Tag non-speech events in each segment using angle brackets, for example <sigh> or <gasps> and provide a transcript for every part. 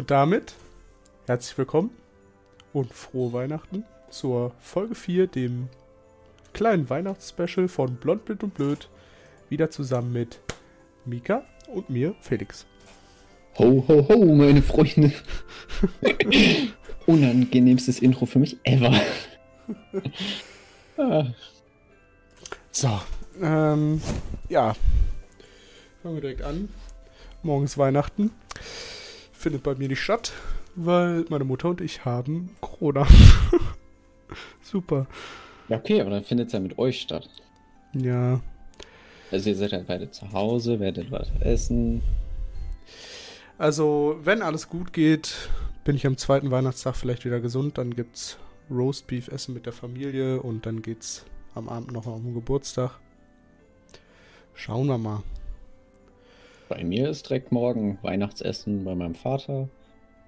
Und damit herzlich willkommen und frohe Weihnachten zur Folge 4, dem kleinen Weihnachtsspecial von Blond, Blind und Blöd. Wieder zusammen mit Mika und mir, Felix. Ho, ho, ho, meine Freunde. <laughs> Unangenehmstes Intro für mich ever. ah. So, ähm, ja. Fangen wir direkt an. Morgen ist Weihnachten. Findet bei mir nicht statt, weil meine Mutter und ich haben Corona. <laughs> Super. Ja, okay, aber dann findet es ja mit euch statt. Ja. Also ihr seid ja beide zu Hause, werdet was essen. Also, wenn alles gut geht, bin ich am zweiten Weihnachtstag vielleicht wieder gesund. Dann gibt's Roastbeef essen mit der Familie und dann geht's am Abend noch um den Geburtstag. Schauen wir mal. Bei mir ist direkt morgen Weihnachtsessen bei meinem Vater.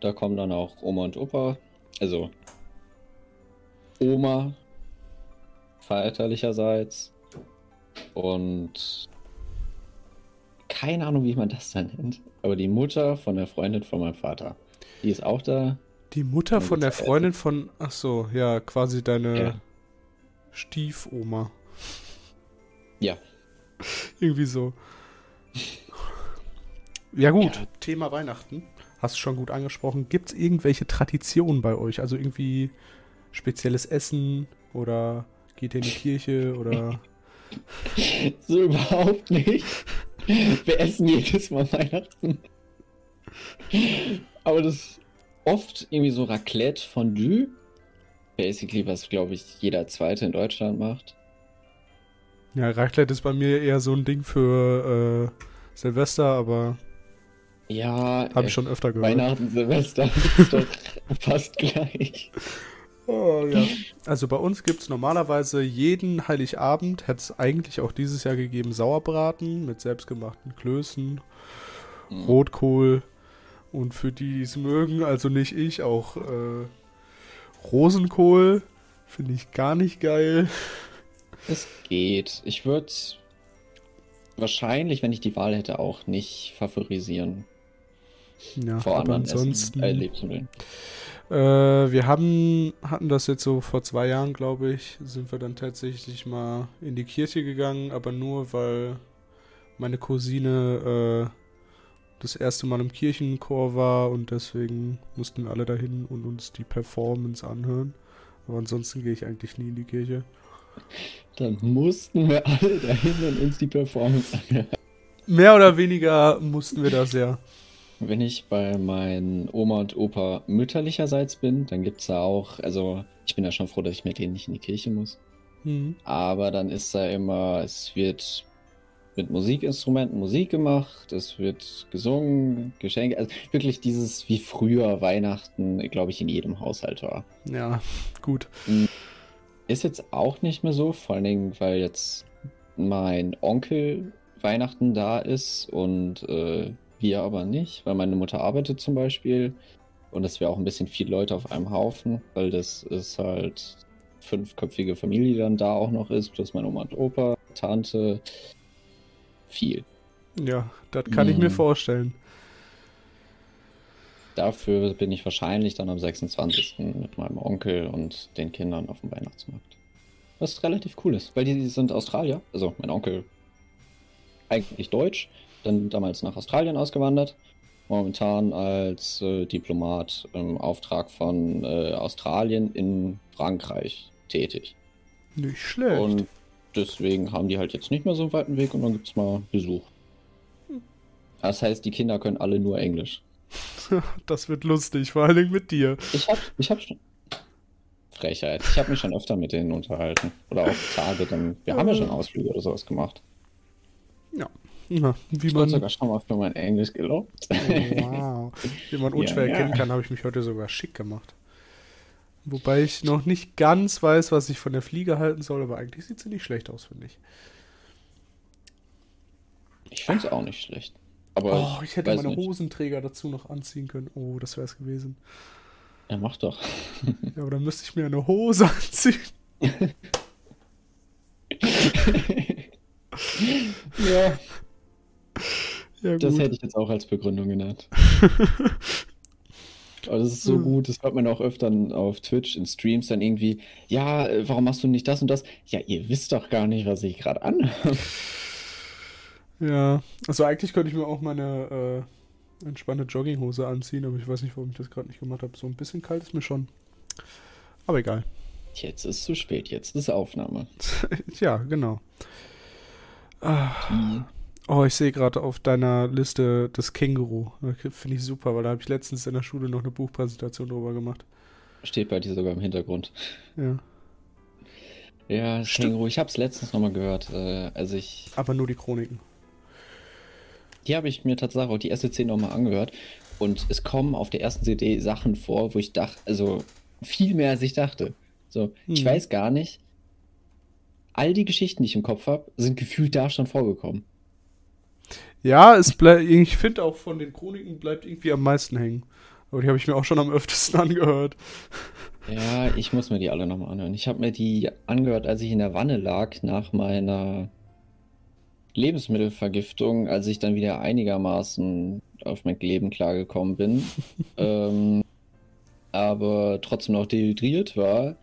Da kommen dann auch Oma und Opa. Also Oma väterlicherseits. Und keine Ahnung, wie man das dann nennt. Aber die Mutter von der Freundin von meinem Vater. Die ist auch da. Die Mutter von der Freundin von. Ach so, ja, quasi deine ja. Stiefoma. Ja. <laughs> Irgendwie so. Ja gut, ja. Thema Weihnachten. Hast du schon gut angesprochen. Gibt es irgendwelche Traditionen bei euch? Also irgendwie spezielles Essen oder geht ihr in die Kirche oder... <laughs> so überhaupt nicht. Wir essen jedes Mal Weihnachten. Aber das ist oft irgendwie so Raclette Fondue. Basically, was glaube ich jeder Zweite in Deutschland macht. Ja, Raclette ist bei mir eher so ein Ding für äh, Silvester, aber ja, habe ich schon öfter gehört. Weihnachten, Silvester <laughs> ist doch fast gleich. Oh, ja. Also bei uns gibt es normalerweise jeden Heiligabend, hätte es eigentlich auch dieses Jahr gegeben, Sauerbraten mit selbstgemachten Klößen, mhm. Rotkohl und für die, die es mögen, also nicht ich, auch äh, Rosenkohl. Finde ich gar nicht geil. Es geht. Ich würde wahrscheinlich, wenn ich die Wahl hätte, auch nicht favorisieren. Ja, vor aber ansonsten. Essen, äh, äh, wir haben, hatten das jetzt so vor zwei Jahren, glaube ich, sind wir dann tatsächlich mal in die Kirche gegangen, aber nur weil meine Cousine äh, das erste Mal im Kirchenchor war und deswegen mussten wir alle dahin und uns die Performance anhören. Aber ansonsten gehe ich eigentlich nie in die Kirche. Dann mussten wir alle dahin und uns die Performance anhören. Mehr oder weniger mussten wir das ja. Wenn ich bei meinen Oma und Opa mütterlicherseits bin, dann gibt es da auch, also ich bin ja schon froh, dass ich mit denen nicht in die Kirche muss. Mhm. Aber dann ist da immer, es wird mit Musikinstrumenten Musik gemacht, es wird gesungen, Geschenke, also wirklich dieses wie früher Weihnachten, glaube ich, in jedem Haushalt war. Ja, gut. Hm. Ist jetzt auch nicht mehr so, vor allen Dingen, weil jetzt mein Onkel Weihnachten da ist und äh, wir aber nicht, weil meine Mutter arbeitet zum Beispiel und es wäre auch ein bisschen viel Leute auf einem Haufen, weil das ist halt fünfköpfige Familie dann da auch noch ist, plus meine Oma und Opa, Tante, viel. Ja, das kann mhm. ich mir mhm. vorstellen. Dafür bin ich wahrscheinlich dann am 26. mit meinem Onkel und den Kindern auf dem Weihnachtsmarkt. Was relativ cool ist, weil die sind Australier, also mein Onkel eigentlich deutsch, dann damals nach Australien ausgewandert, momentan als äh, Diplomat im Auftrag von äh, Australien in Frankreich tätig. Nicht schlecht. Und deswegen haben die halt jetzt nicht mehr so einen weiten Weg und dann gibt es mal Besuch. Das heißt, die Kinder können alle nur Englisch. <laughs> Das wird lustig, vor allen Dingen mit dir. Ich hab, ich hab schon. Frechheit. Ich habe mich schon öfter mit denen unterhalten. Oder auch Tage, dann. Wir haben ja schon Ausflüge oder sowas gemacht. Ja. Na, wie ich man sogar schon mal für mein Englisch gelobt. Oh, wow. Wie man <laughs> unschwer ja, erkennen ja. kann, habe ich mich heute sogar schick gemacht. Wobei ich noch nicht ganz weiß, was ich von der Fliege halten soll, aber eigentlich sieht sie nicht schlecht aus, finde ich. Ich finde es auch nicht schlecht. Aber oh, ich hätte meine nicht. Hosenträger dazu noch anziehen können. Oh, das wäre es gewesen. Ja, mach doch. ja, aber dann müsste ich mir eine Hose anziehen. <laughs> ja. Ja das hätte ich jetzt auch als Begründung genannt. <laughs> Aber das ist so mhm. gut, das hört man auch öfter auf Twitch, in Streams dann irgendwie, ja, äh, warum machst du nicht das und das? Ja, ihr wisst doch gar nicht, was ich gerade anhabe. Ja, also eigentlich könnte ich mir auch meine äh, entspannte Jogginghose anziehen, aber ich weiß nicht, warum ich das gerade nicht gemacht habe. So ein bisschen kalt ist mir schon. Aber egal. Jetzt ist zu spät, jetzt ist Aufnahme. <laughs> ja, genau. Ah. Oh, ich sehe gerade auf deiner Liste das Känguru. Finde ich super, weil da habe ich letztens in der Schule noch eine Buchpräsentation drüber gemacht. Steht bei dir sogar im Hintergrund. Ja. Ja, das Känguru, ich habe es letztens nochmal gehört. Also ich. Aber nur die Chroniken. Die habe ich mir tatsächlich auch die erste Szene nochmal angehört. Und es kommen auf der ersten CD Sachen vor, wo ich dachte, also viel mehr als ich dachte. So, hm. ich weiß gar nicht. All die Geschichten, die ich im Kopf habe, sind gefühlt da schon vorgekommen. Ja, es bleibt, ich finde auch von den Chroniken bleibt irgendwie am meisten hängen. Aber die habe ich mir auch schon am öftesten <laughs> angehört. Ja, ich muss mir die alle nochmal anhören. Ich habe mir die angehört, als ich in der Wanne lag nach meiner Lebensmittelvergiftung, als ich dann wieder einigermaßen auf mein Leben klargekommen bin. <laughs> ähm, aber trotzdem noch dehydriert war.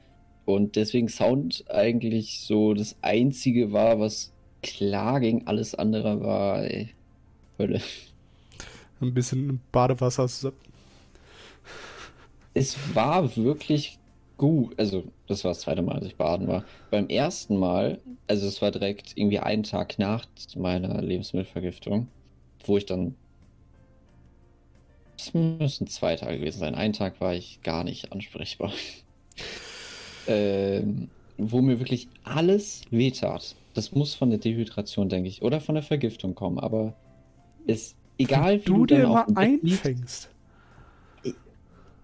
Und deswegen Sound eigentlich so das einzige war, was klar ging. Alles andere war ey, Hölle. Ein bisschen Badewasser. Es war wirklich gut. Also, das war das zweite Mal, als ich baden war. Beim ersten Mal, also es war direkt irgendwie einen Tag nach meiner Lebensmittelvergiftung, wo ich dann. Es müssen zwei Tage gewesen sein. Einen Tag war ich gar nicht ansprechbar. <laughs> ähm, wo mir wirklich alles wehtat. Das muss von der Dehydration, denke ich, oder von der Vergiftung kommen, aber ist egal, wie, wie du, du dir mal einfängst.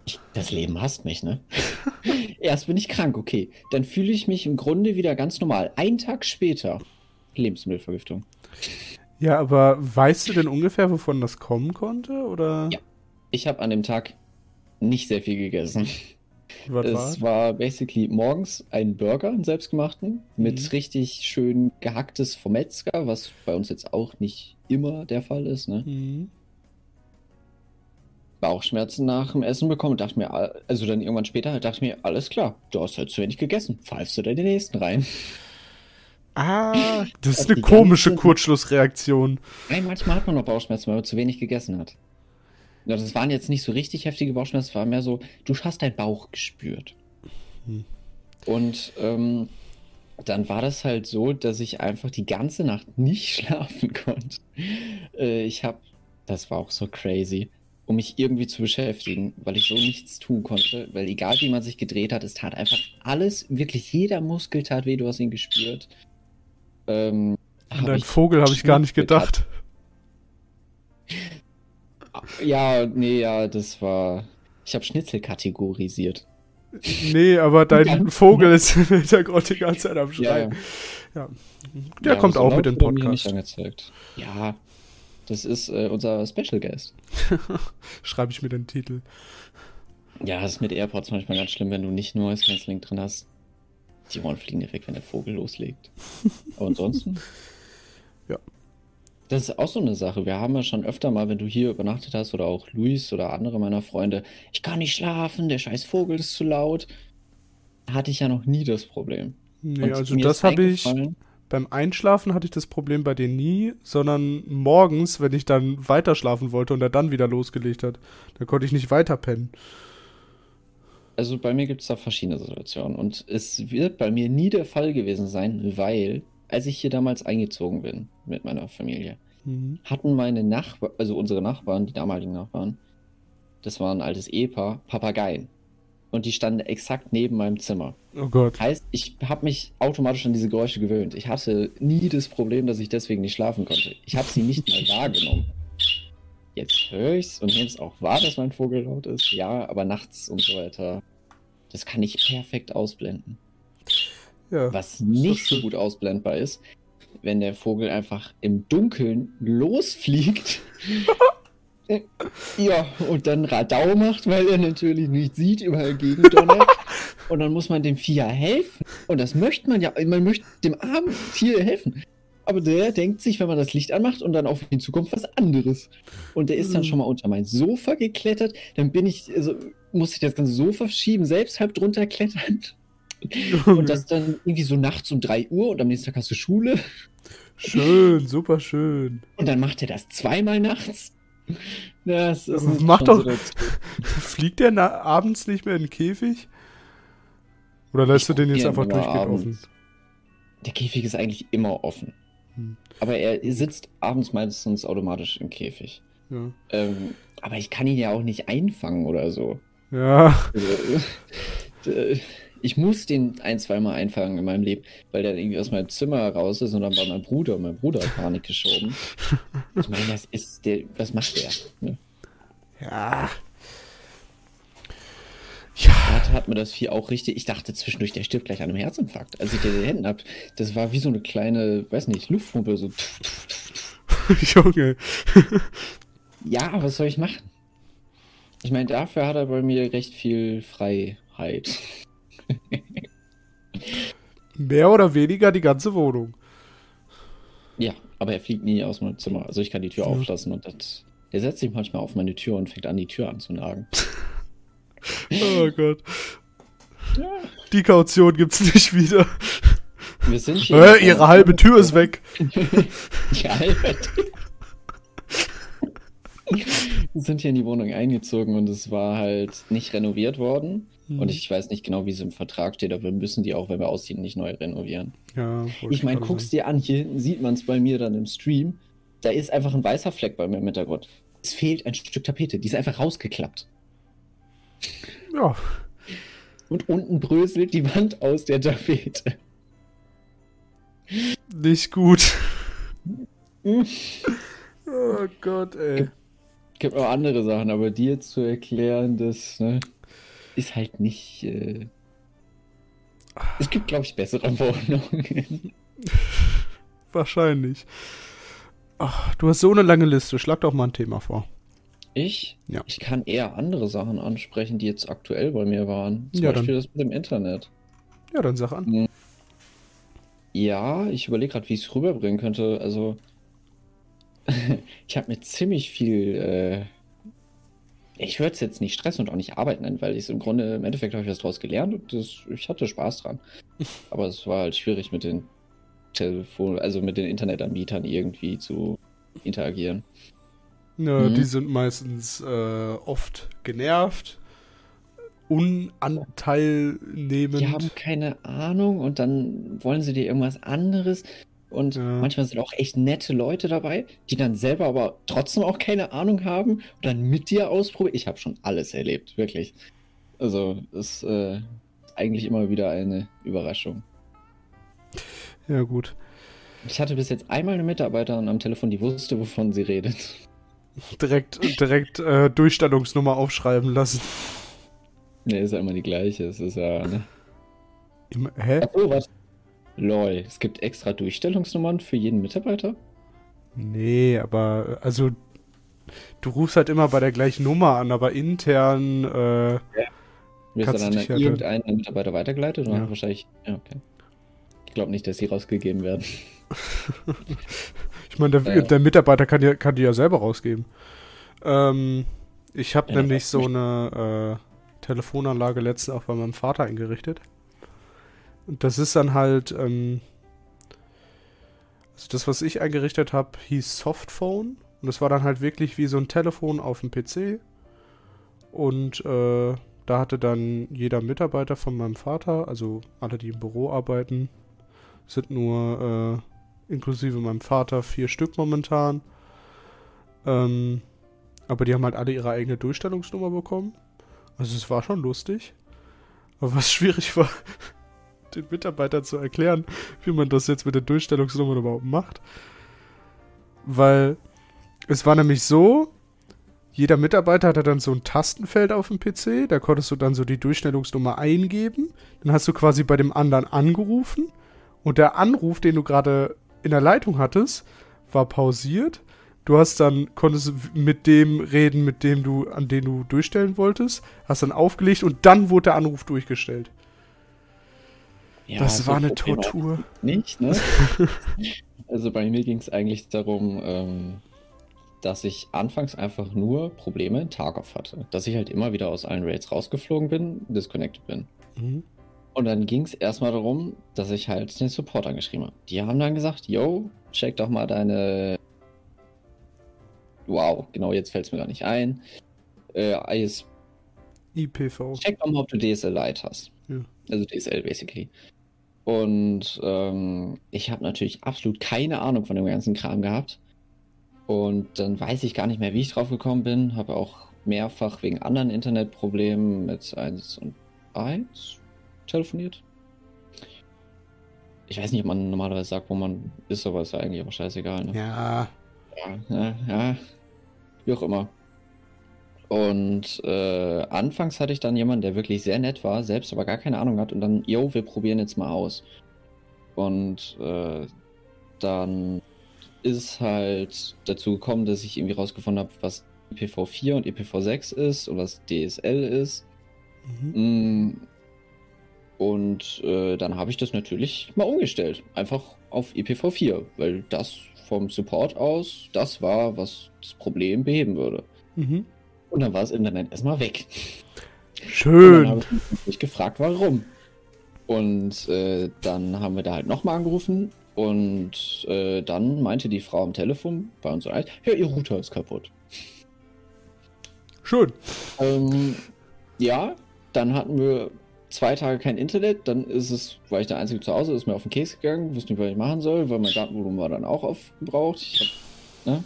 Ich, das Leben hasst mich, ne? <laughs> Erst bin ich krank, okay. Dann fühle ich mich im Grunde wieder ganz normal. Ein Tag später Lebensmittelvergiftung. Ja, aber weißt du denn ungefähr, wovon das kommen konnte? Oder? Ja. Ich habe an dem Tag nicht sehr viel gegessen. Was es war? war basically morgens ein Burger, einen selbstgemachten, mit mhm. richtig schön gehacktes vom Metzger, was bei uns jetzt auch nicht immer der Fall ist. Ne? Mhm. Bauchschmerzen nach dem Essen bekommen und dachte mir, also dann irgendwann später, dachte ich mir, alles klar, du hast halt zu wenig gegessen, pfeifst du da den nächsten rein. Ah, das ist eine komische Kurzschlussreaktion. Nein, manchmal hat man noch Bauchschmerzen, weil man zu wenig gegessen hat. Ja, das waren jetzt nicht so richtig heftige Bauchschmerzen, es war mehr so, du hast deinen Bauch gespürt. Hm. Und ähm, dann war das halt so, dass ich einfach die ganze Nacht nicht <laughs> schlafen konnte. Äh, ich habe, das war auch so crazy, um mich irgendwie zu beschäftigen, weil ich so nichts tun konnte, weil egal wie man sich gedreht hat, es tat einfach alles, wirklich jeder Muskel tat weh, du hast ihn gespürt. Ähm, An deinen Vogel habe ich gar nicht gedacht. Ja, nee, ja, das war. Ich habe Schnitzel kategorisiert. Nee, aber <laughs> dein. Vogel ist im Hintergrund die ganze Zeit am Schreien. Ja, ja. Der ja, kommt auch mit dem Podcast. Nicht angezeigt. Ja, das ist äh, unser Special Guest. <laughs> Schreibe ich mir den Titel. Ja, das ist mit AirPods manchmal ganz schlimm, wenn du nicht nur Noise Cancelling drin hast. Die Ohren fliegen dir weg, wenn der Vogel loslegt. Aber ansonsten. <laughs> ja. Das ist auch so eine Sache. Wir haben ja schon öfter mal, wenn du hier übernachtet hast oder auch Luis oder andere meiner Freunde, ich kann nicht schlafen, der scheiß Vogel ist zu laut. Hatte ich ja noch nie das Problem. Nee, Und also das habe ich. Beim Einschlafen hatte ich das Problem bei dir nie, sondern morgens, wenn ich dann weiter schlafen wollte und er dann wieder losgelegt hat, da konnte ich nicht weiter pennen. Also bei mir gibt es da verschiedene Situationen und es wird bei mir nie der Fall gewesen sein, weil als ich hier damals eingezogen bin mit meiner Familie, mhm. hatten meine Nachbarn, also unsere Nachbarn, die damaligen Nachbarn, das war ein altes Ehepaar, Papageien. Und die standen exakt neben meinem Zimmer. Oh Gott. Heißt, ich habe mich automatisch an diese Geräusche gewöhnt. Ich hatte nie das Problem, dass ich deswegen nicht schlafen konnte. Ich habe sie nicht mal wahrgenommen. Jetzt höre ich es und nehme es auch wahr, dass mein Vogel laut ist. Ja, aber nachts und so weiter. Das kann ich perfekt ausblenden. Ja, Was nicht so gut ausblendbar ist, wenn der Vogel einfach im Dunkeln losfliegt. <laughs> ja, und dann Radau macht, weil er natürlich nicht sieht, überall gegendonnert. <laughs> und dann muss man dem Vieh helfen. Und das möchte man ja, man möchte dem armen Tier helfen. Aber der denkt sich, wenn man das Licht anmacht und dann auf ihn zukommt, was anderes. Und der ist dann hm. schon mal unter mein Sofa geklettert. Dann bin ich, also muss ich das ganze Sofa schieben, selbst halb drunter klettern. Und <laughs> das dann irgendwie so nachts um 3 Uhr und am nächsten Tag hast du Schule. Schön, super schön. Und dann macht er das zweimal nachts. Das ist Macht doch. <laughs> Fliegt der abends nicht mehr in den Käfig? Oder lässt ich du den jetzt einfach durchgehend offen? Der Käfig ist eigentlich immer offen. Hm. Aber er sitzt abends meistens automatisch im Käfig. Ja. Ähm, aber ich kann ihn ja auch nicht einfangen oder so. Ja. Also, <laughs> ich muss den ein, zweimal einfangen in meinem Leben, weil der irgendwie aus meinem Zimmer raus ist und dann war mein Bruder und mein Bruder hat Panik geschoben. Ich meine, das ist der, was macht der? Ne? Ja. Ja. Da hat mir das Vieh auch richtig. Ich dachte zwischendurch, der stirbt gleich an einem Herzinfarkt. Als ich den in den Händen hab, das war wie so eine kleine, weiß nicht, Luftpumpe, so. <laughs> Junge. ja, was soll ich machen? Ich meine, dafür hat er bei mir recht viel Freiheit. <laughs> Mehr oder weniger die ganze Wohnung. Ja, aber er fliegt nie aus meinem Zimmer. Also ich kann die Tür ja. auflassen und das, der setzt sich manchmal auf meine Tür und fängt an, die Tür anzunagen. <laughs> oh Gott. Ja. Die Kaution gibt's nicht wieder. Wir sind hier. Äh, ihre halbe Tür ist weg. <laughs> die halbe Tür. Wir <laughs> sind hier in die Wohnung eingezogen und es war halt nicht renoviert worden. Mhm. Und ich weiß nicht genau, wie es im Vertrag steht, aber wir müssen die auch, wenn wir ausziehen, nicht neu renovieren. Ja, ich meine, guck's dir an, hier hinten sieht man es bei mir dann im Stream. Da ist einfach ein weißer Fleck bei mir im Hintergrund. Es fehlt ein Stück Tapete, die ist einfach rausgeklappt. Ja. Und unten bröselt die Wand aus der Tapete. Nicht gut. oh Gott, ey. Gibt, auch andere Sachen, aber dir zu erklären, das, ne? ist halt nicht. Äh... Es gibt, glaube ich, bessere Wohnungen. <laughs> Wahrscheinlich. Ach, du hast so eine lange Liste. Schlag doch mal ein Thema vor. Ich? Ja. Ich kann eher andere Sachen ansprechen, die jetzt aktuell bei mir waren. Zum ja, Beispiel dann. das mit dem Internet. Ja, dann sag an. Hm. Ja, ich überlege gerade, wie ich es rüberbringen könnte. Also, <laughs> ich habe mir ziemlich viel äh, ich würde es jetzt nicht Stress und auch nicht Arbeit nennen, weil ich im Grunde, im Endeffekt habe ich was draus gelernt und das, ich hatte Spaß dran. <laughs> Aber es war halt schwierig mit den Telefon, also mit den Internetanbietern irgendwie zu interagieren. Ja, mhm. die sind meistens äh, oft genervt, unanteilnehmend. Die haben keine Ahnung und dann wollen sie dir irgendwas anderes. Und ja. manchmal sind auch echt nette Leute dabei, die dann selber aber trotzdem auch keine Ahnung haben und dann mit dir ausprobieren. Ich habe schon alles erlebt, wirklich. Also, ist äh, eigentlich immer wieder eine Überraschung. Ja, gut. Ich hatte bis jetzt einmal eine Mitarbeiterin am Telefon, die wusste, wovon sie redet. <laughs> Direkt, direkt äh, Durchstellungsnummer aufschreiben lassen. Ne, ist ja immer die gleiche. Es ist ja. Ne? Im, hä? Ach so, was? Lol, es gibt extra Durchstellungsnummern für jeden Mitarbeiter? Nee, aber also du rufst halt immer bei der gleichen Nummer an, aber intern äh, ja. Wird dann an halt irgendeinen. Mitarbeiter weitergeleitet? Oder ja. wahrscheinlich. Ja, okay. Ich glaube nicht, dass sie rausgegeben werden. <laughs> ich meine, der, der, Mitarbeiter kann, ja, kann die ja selber rausgeben. Ähm, ich habe ja, nämlich so eine äh, Telefonanlage letztens auch bei meinem Vater eingerichtet. Und das ist dann halt, ähm, also das, was ich eingerichtet habe, hieß Softphone. Und das war dann halt wirklich wie so ein Telefon auf dem PC. Und äh, da hatte dann jeder Mitarbeiter von meinem Vater, also alle, die im Büro arbeiten, sind nur äh, inklusive meinem Vater vier Stück momentan. Ähm, aber die haben halt alle ihre eigene Durchstellungsnummer bekommen. Also es war schon lustig. Aber was <laughs> schwierig war, den Mitarbeitern zu erklären, wie man das jetzt mit den Durchstellungsnummern überhaupt macht. Weil es war nämlich so, jeder Mitarbeiter hatte dann so ein Tastenfeld auf dem PC, da konntest du dann so die Durchstellungsnummer eingeben. Dann hast du quasi bei dem anderen angerufen und der Anruf, den du gerade in der Leitung hattest, war pausiert. Du hast dann, konntest mit dem reden, mit dem du, an den du durchstellen wolltest, hast dann aufgelegt und dann wurde der Anruf durchgestellt. Ja, das war eine Tortur. Nicht, ne? <laughs> Also bei mir ging es eigentlich darum, ähm, dass ich anfangs einfach nur Probleme in Tarkov hatte. Dass ich halt immer wieder aus allen Raids rausgeflogen bin, disconnected bin. Mhm. Und dann ging es erstmal darum, dass ich halt den Support angeschrieben habe. Die haben dann gesagt, yo, check doch mal deine... Wow, genau, jetzt fällt es mir gar nicht ein. Äh, IS... IPV. Check doch mal, ob du DSL Lite hast. Ja. Also DSL, basically. Und ähm, ich habe natürlich absolut keine Ahnung von dem ganzen Kram gehabt. Und dann weiß ich gar nicht mehr, wie ich drauf gekommen bin. Habe auch mehrfach wegen anderen Internetproblemen mit 1 und 1 telefoniert. Ich weiß nicht, ob man normalerweise sagt, wo man ist, aber ist ja eigentlich auch scheißegal. Ne? Ja. ja. Ja, ja. Wie auch immer. Und äh, anfangs hatte ich dann jemanden, der wirklich sehr nett war, selbst aber gar keine Ahnung hat und dann, yo, wir probieren jetzt mal aus. Und äh, dann ist halt dazu gekommen, dass ich irgendwie rausgefunden habe, was IPv4 und IPv6 ist und was DSL ist. Mhm. Mm. Und äh, dann habe ich das natürlich mal umgestellt. Einfach auf IPv4, weil das vom Support aus das war, was das Problem beheben würde. Mhm. Und dann war das Internet erstmal weg. Schön. Und dann habe ich mich gefragt, warum. Und äh, dann haben wir da halt nochmal angerufen und äh, dann meinte die Frau am Telefon bei uns ja, ihr Router ist kaputt. Schön. Ähm, ja, dann hatten wir zwei Tage kein Internet, dann ist es, war ich der Einzige zu Hause, ist mir auf den Käse gegangen, wusste nicht, was ich machen soll, weil mein Datenvolumen war dann auch aufgebraucht. Ich hab, ne?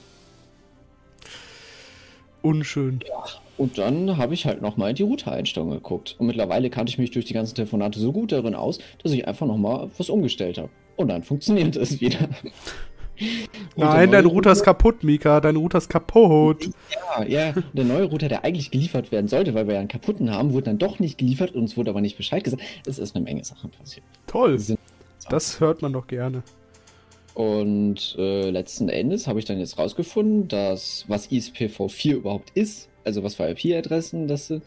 Unschön. Ja. Und dann habe ich halt nochmal in die Router-Einstellung geguckt. Und mittlerweile kannte ich mich durch die ganzen Telefonate so gut darin aus, dass ich einfach nochmal was umgestellt habe. Und dann funktioniert es wieder. <laughs> Nein, dein Router ist kaputt, Mika. Dein Router ist kaputt. Ja, ja. Der neue Router, der eigentlich geliefert werden sollte, weil wir ja einen kaputten haben, wurde dann doch nicht geliefert. und es wurde aber nicht Bescheid gesagt. Es ist eine Menge Sachen passiert. Toll. Das hört man doch gerne. Und äh, letzten Endes habe ich dann jetzt rausgefunden, dass was ISPv4 überhaupt ist, also was für IP-Adressen das sind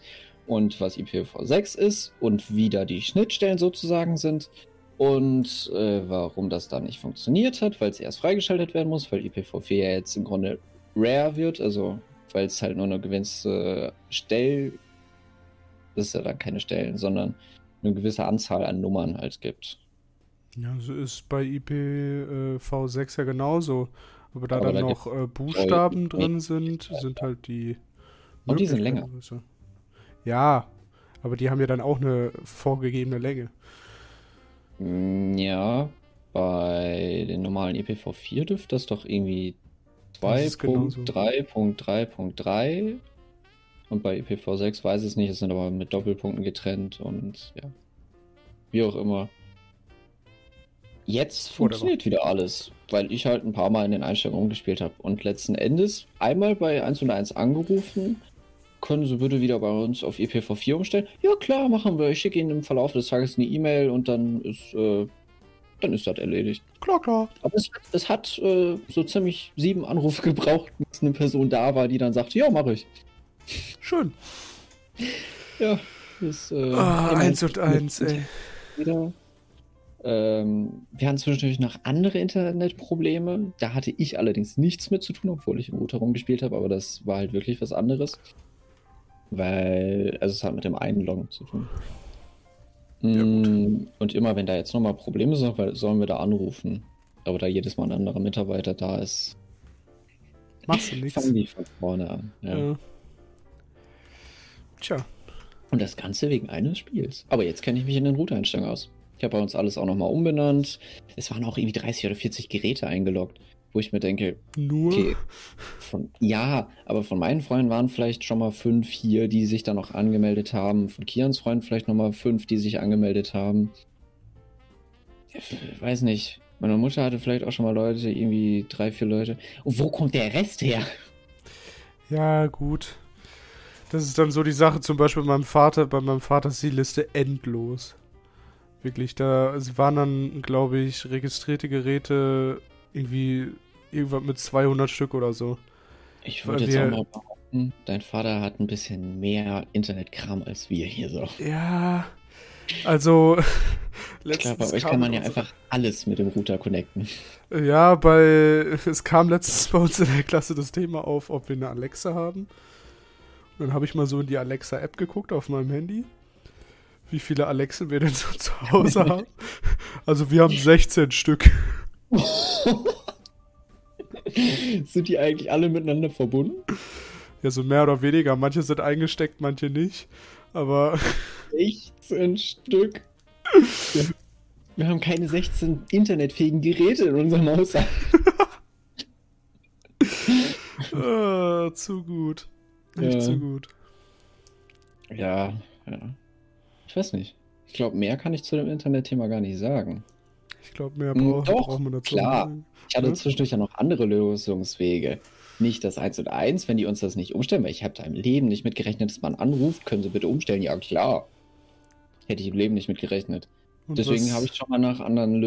und was IPv6 ist und wie da die Schnittstellen sozusagen sind und äh, warum das da nicht funktioniert hat, weil es erst freigeschaltet werden muss, weil IPv4 ja jetzt im Grunde rare wird, also weil es halt nur eine gewisse Stell, das ist ja dann keine Stellen, sondern eine gewisse Anzahl an Nummern halt gibt. Ja, so ist bei IPv6 äh, ja genauso. Aber da aber dann da noch äh, Buchstaben drin sind, sind halt die. Und die sind länger. Ja, aber die haben ja dann auch eine vorgegebene Länge. Mm, ja, bei den normalen IPv4 dürfte das doch irgendwie 2.3.3.3 und bei IPv6 weiß ich es nicht, es sind aber mit Doppelpunkten getrennt und ja, wie auch immer. Jetzt funktioniert wieder alles, weil ich halt ein paar Mal in den Einstellungen umgespielt habe. Und letzten Endes einmal bei 101 angerufen, können Sie bitte wieder bei uns auf IPv4 umstellen? Ja klar, machen wir. Ich schicke Ihnen im Verlauf des Tages eine E-Mail und dann ist, äh, dann ist das erledigt. Klar, klar. Aber es, es hat äh, so ziemlich sieben Anrufe <laughs> gebraucht, bis eine Person da war, die dann sagt, ja, mache ich. Schön. Ja, das, äh, ah, eins und eins, ey. Wieder. Ähm, wir hatten zwischendurch noch andere Internetprobleme. Da hatte ich allerdings nichts mit zu tun, obwohl ich im Router rumgespielt habe, aber das war halt wirklich was anderes. Weil, also es hat mit dem Einloggen zu tun. Ja, mm, und immer wenn da jetzt nochmal Probleme sind, sollen wir da anrufen. Aber da jedes Mal ein anderer Mitarbeiter da ist, machst du nichts. Fangen die von vorne an. Ja. ja. Tja. Und das Ganze wegen eines Spiels. Aber jetzt kenne ich mich in den Router-Einstellungen aus. Ich habe bei uns alles auch nochmal umbenannt. Es waren auch irgendwie 30 oder 40 Geräte eingeloggt, wo ich mir denke, nur? Okay, von, ja, aber von meinen Freunden waren vielleicht schon mal fünf hier, die sich da noch angemeldet haben. Von Kians Freunden vielleicht nochmal fünf, die sich angemeldet haben. Ich weiß nicht. Meine Mutter hatte vielleicht auch schon mal Leute, irgendwie drei, vier Leute. Und wo kommt der Rest her? Ja, gut. Das ist dann so die Sache, zum Beispiel bei meinem Vater, bei meinem Vater ist die Liste endlos. Wirklich, da waren dann, glaube ich, registrierte Geräte irgendwie irgendwas mit 200 Stück oder so. Ich würde jetzt auch mal behaupten, dein Vater hat ein bisschen mehr Internetkram als wir hier so. Ja, also <laughs> ich glaube, bei euch kann man ja einfach alles mit dem Router connecten. Ja, bei es kam letztens bei uns in der Klasse das Thema auf, ob wir eine Alexa haben. Und dann habe ich mal so in die Alexa-App geguckt auf meinem Handy, wie viele Alexen wir denn so zu Hause haben. Also wir haben 16 Stück. <laughs> sind die eigentlich alle miteinander verbunden? Ja, so mehr oder weniger. Manche sind eingesteckt, manche nicht. Aber. <laughs> 16 Stück. Wir, wir haben keine 16 internetfähigen Geräte in unserem Haushalt. ah, zu gut. Echt ja. zu gut. Ja, ja. Ich weiß nicht. Ich glaube, mehr kann ich zu dem Internetthema gar nicht sagen. Ich glaube, mehr brauch, Doch, braucht man dazu. Klar. Ich hatte ja? zwischendurch ja noch andere Lösungswege. Nicht das 1 und 1, wenn die uns das nicht umstellen, weil ich habe da im Leben nicht mitgerechnet, dass man anruft, können sie bitte umstellen? Ja, klar. Hätte ich im Leben nicht mitgerechnet. Und Deswegen habe ich schon mal nach anderen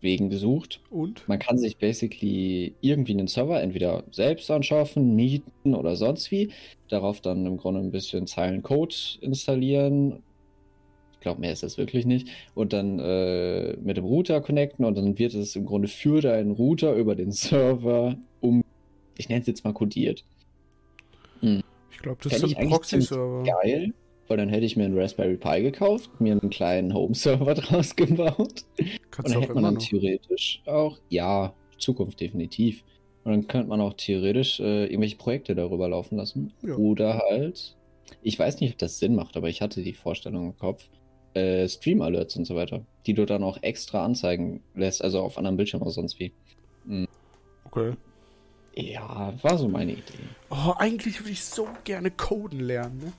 Lösungswegen gesucht. Und? Man kann sich basically irgendwie einen Server entweder selbst anschaffen, mieten oder sonst wie. Darauf dann im Grunde ein bisschen Zeilencode installieren ich glaube, mehr ist das wirklich nicht. Und dann äh, mit dem Router connecten und dann wird es im Grunde für deinen Router über den Server um, ich nenne es jetzt mal codiert. Hm. Ich glaube, das Fänd ist ein Proxy-Server. Geil, weil dann hätte ich mir einen Raspberry Pi gekauft, mir einen kleinen Home-Server <laughs> draus gebaut. Kannst und dann hätte man dann noch. theoretisch auch, ja, Zukunft definitiv. Und dann könnte man auch theoretisch äh, irgendwelche Projekte darüber laufen lassen. Ja. Oder halt, ich weiß nicht, ob das Sinn macht, aber ich hatte die Vorstellung im Kopf, äh, Stream-Alerts und so weiter, die du dann auch extra anzeigen lässt, also auf anderen Bildschirmen oder sonst wie. Mhm. Okay. Ja, war so meine Idee. Oh, eigentlich würde ich so gerne coden lernen, ne?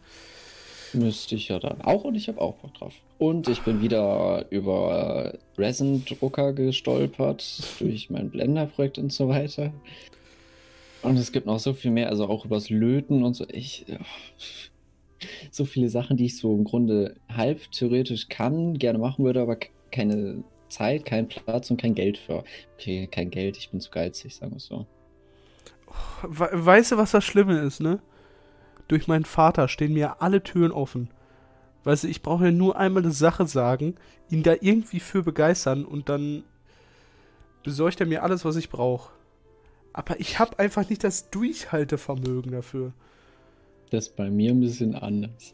Müsste ich ja dann auch und ich habe auch Bock drauf. Und ich bin wieder über Resin-Drucker gestolpert durch mein Blender-Projekt und so weiter. Und es gibt noch so viel mehr, also auch übers Löten und so. Ich. So viele Sachen, die ich so im Grunde halb theoretisch kann, gerne machen würde, aber keine Zeit, keinen Platz und kein Geld für. Okay, kein Geld, ich bin zu geizig, sagen wir es so. Weißt du, was das Schlimme ist, ne? Durch meinen Vater stehen mir alle Türen offen. Weißt du, ich brauche ja nur einmal eine Sache sagen, ihn da irgendwie für begeistern und dann besorgt er mir alles, was ich brauche. Aber ich habe einfach nicht das Durchhaltevermögen dafür. Das ist bei mir ein bisschen anders.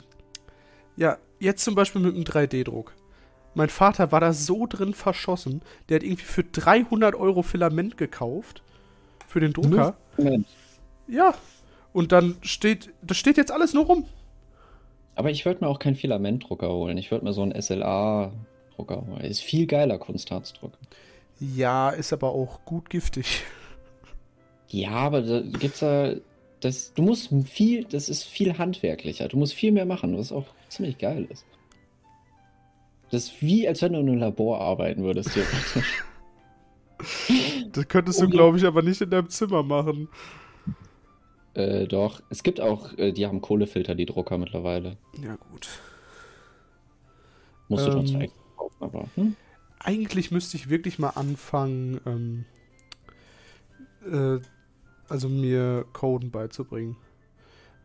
<laughs> ja, jetzt zum Beispiel mit dem 3D-Druck. Mein Vater war da so drin verschossen, der hat irgendwie für 300 Euro Filament gekauft. Für den Drucker. Moment. Ja. Und dann steht, das steht jetzt alles nur rum. Aber ich würde mir auch keinen Filamentdrucker holen. Ich würde mir so einen SLA-Drucker holen. Ist viel geiler Kunstharzdrucker. Ja, ist aber auch gut giftig. Ja, aber da gibt's ja das, du musst viel, das ist viel handwerklicher. Du musst viel mehr machen, was auch ziemlich geil ist. Das ist wie, als wenn du in einem Labor arbeiten würdest. Hier. <laughs> das könntest du, glaube ich, aber nicht in deinem Zimmer machen. Äh, doch. Es gibt auch, äh, die haben Kohlefilter, die Drucker mittlerweile. Ja, gut. Musst ähm, du schon zeigen. Aber, hm? Eigentlich müsste ich wirklich mal anfangen, ähm, äh, also mir Coden beizubringen.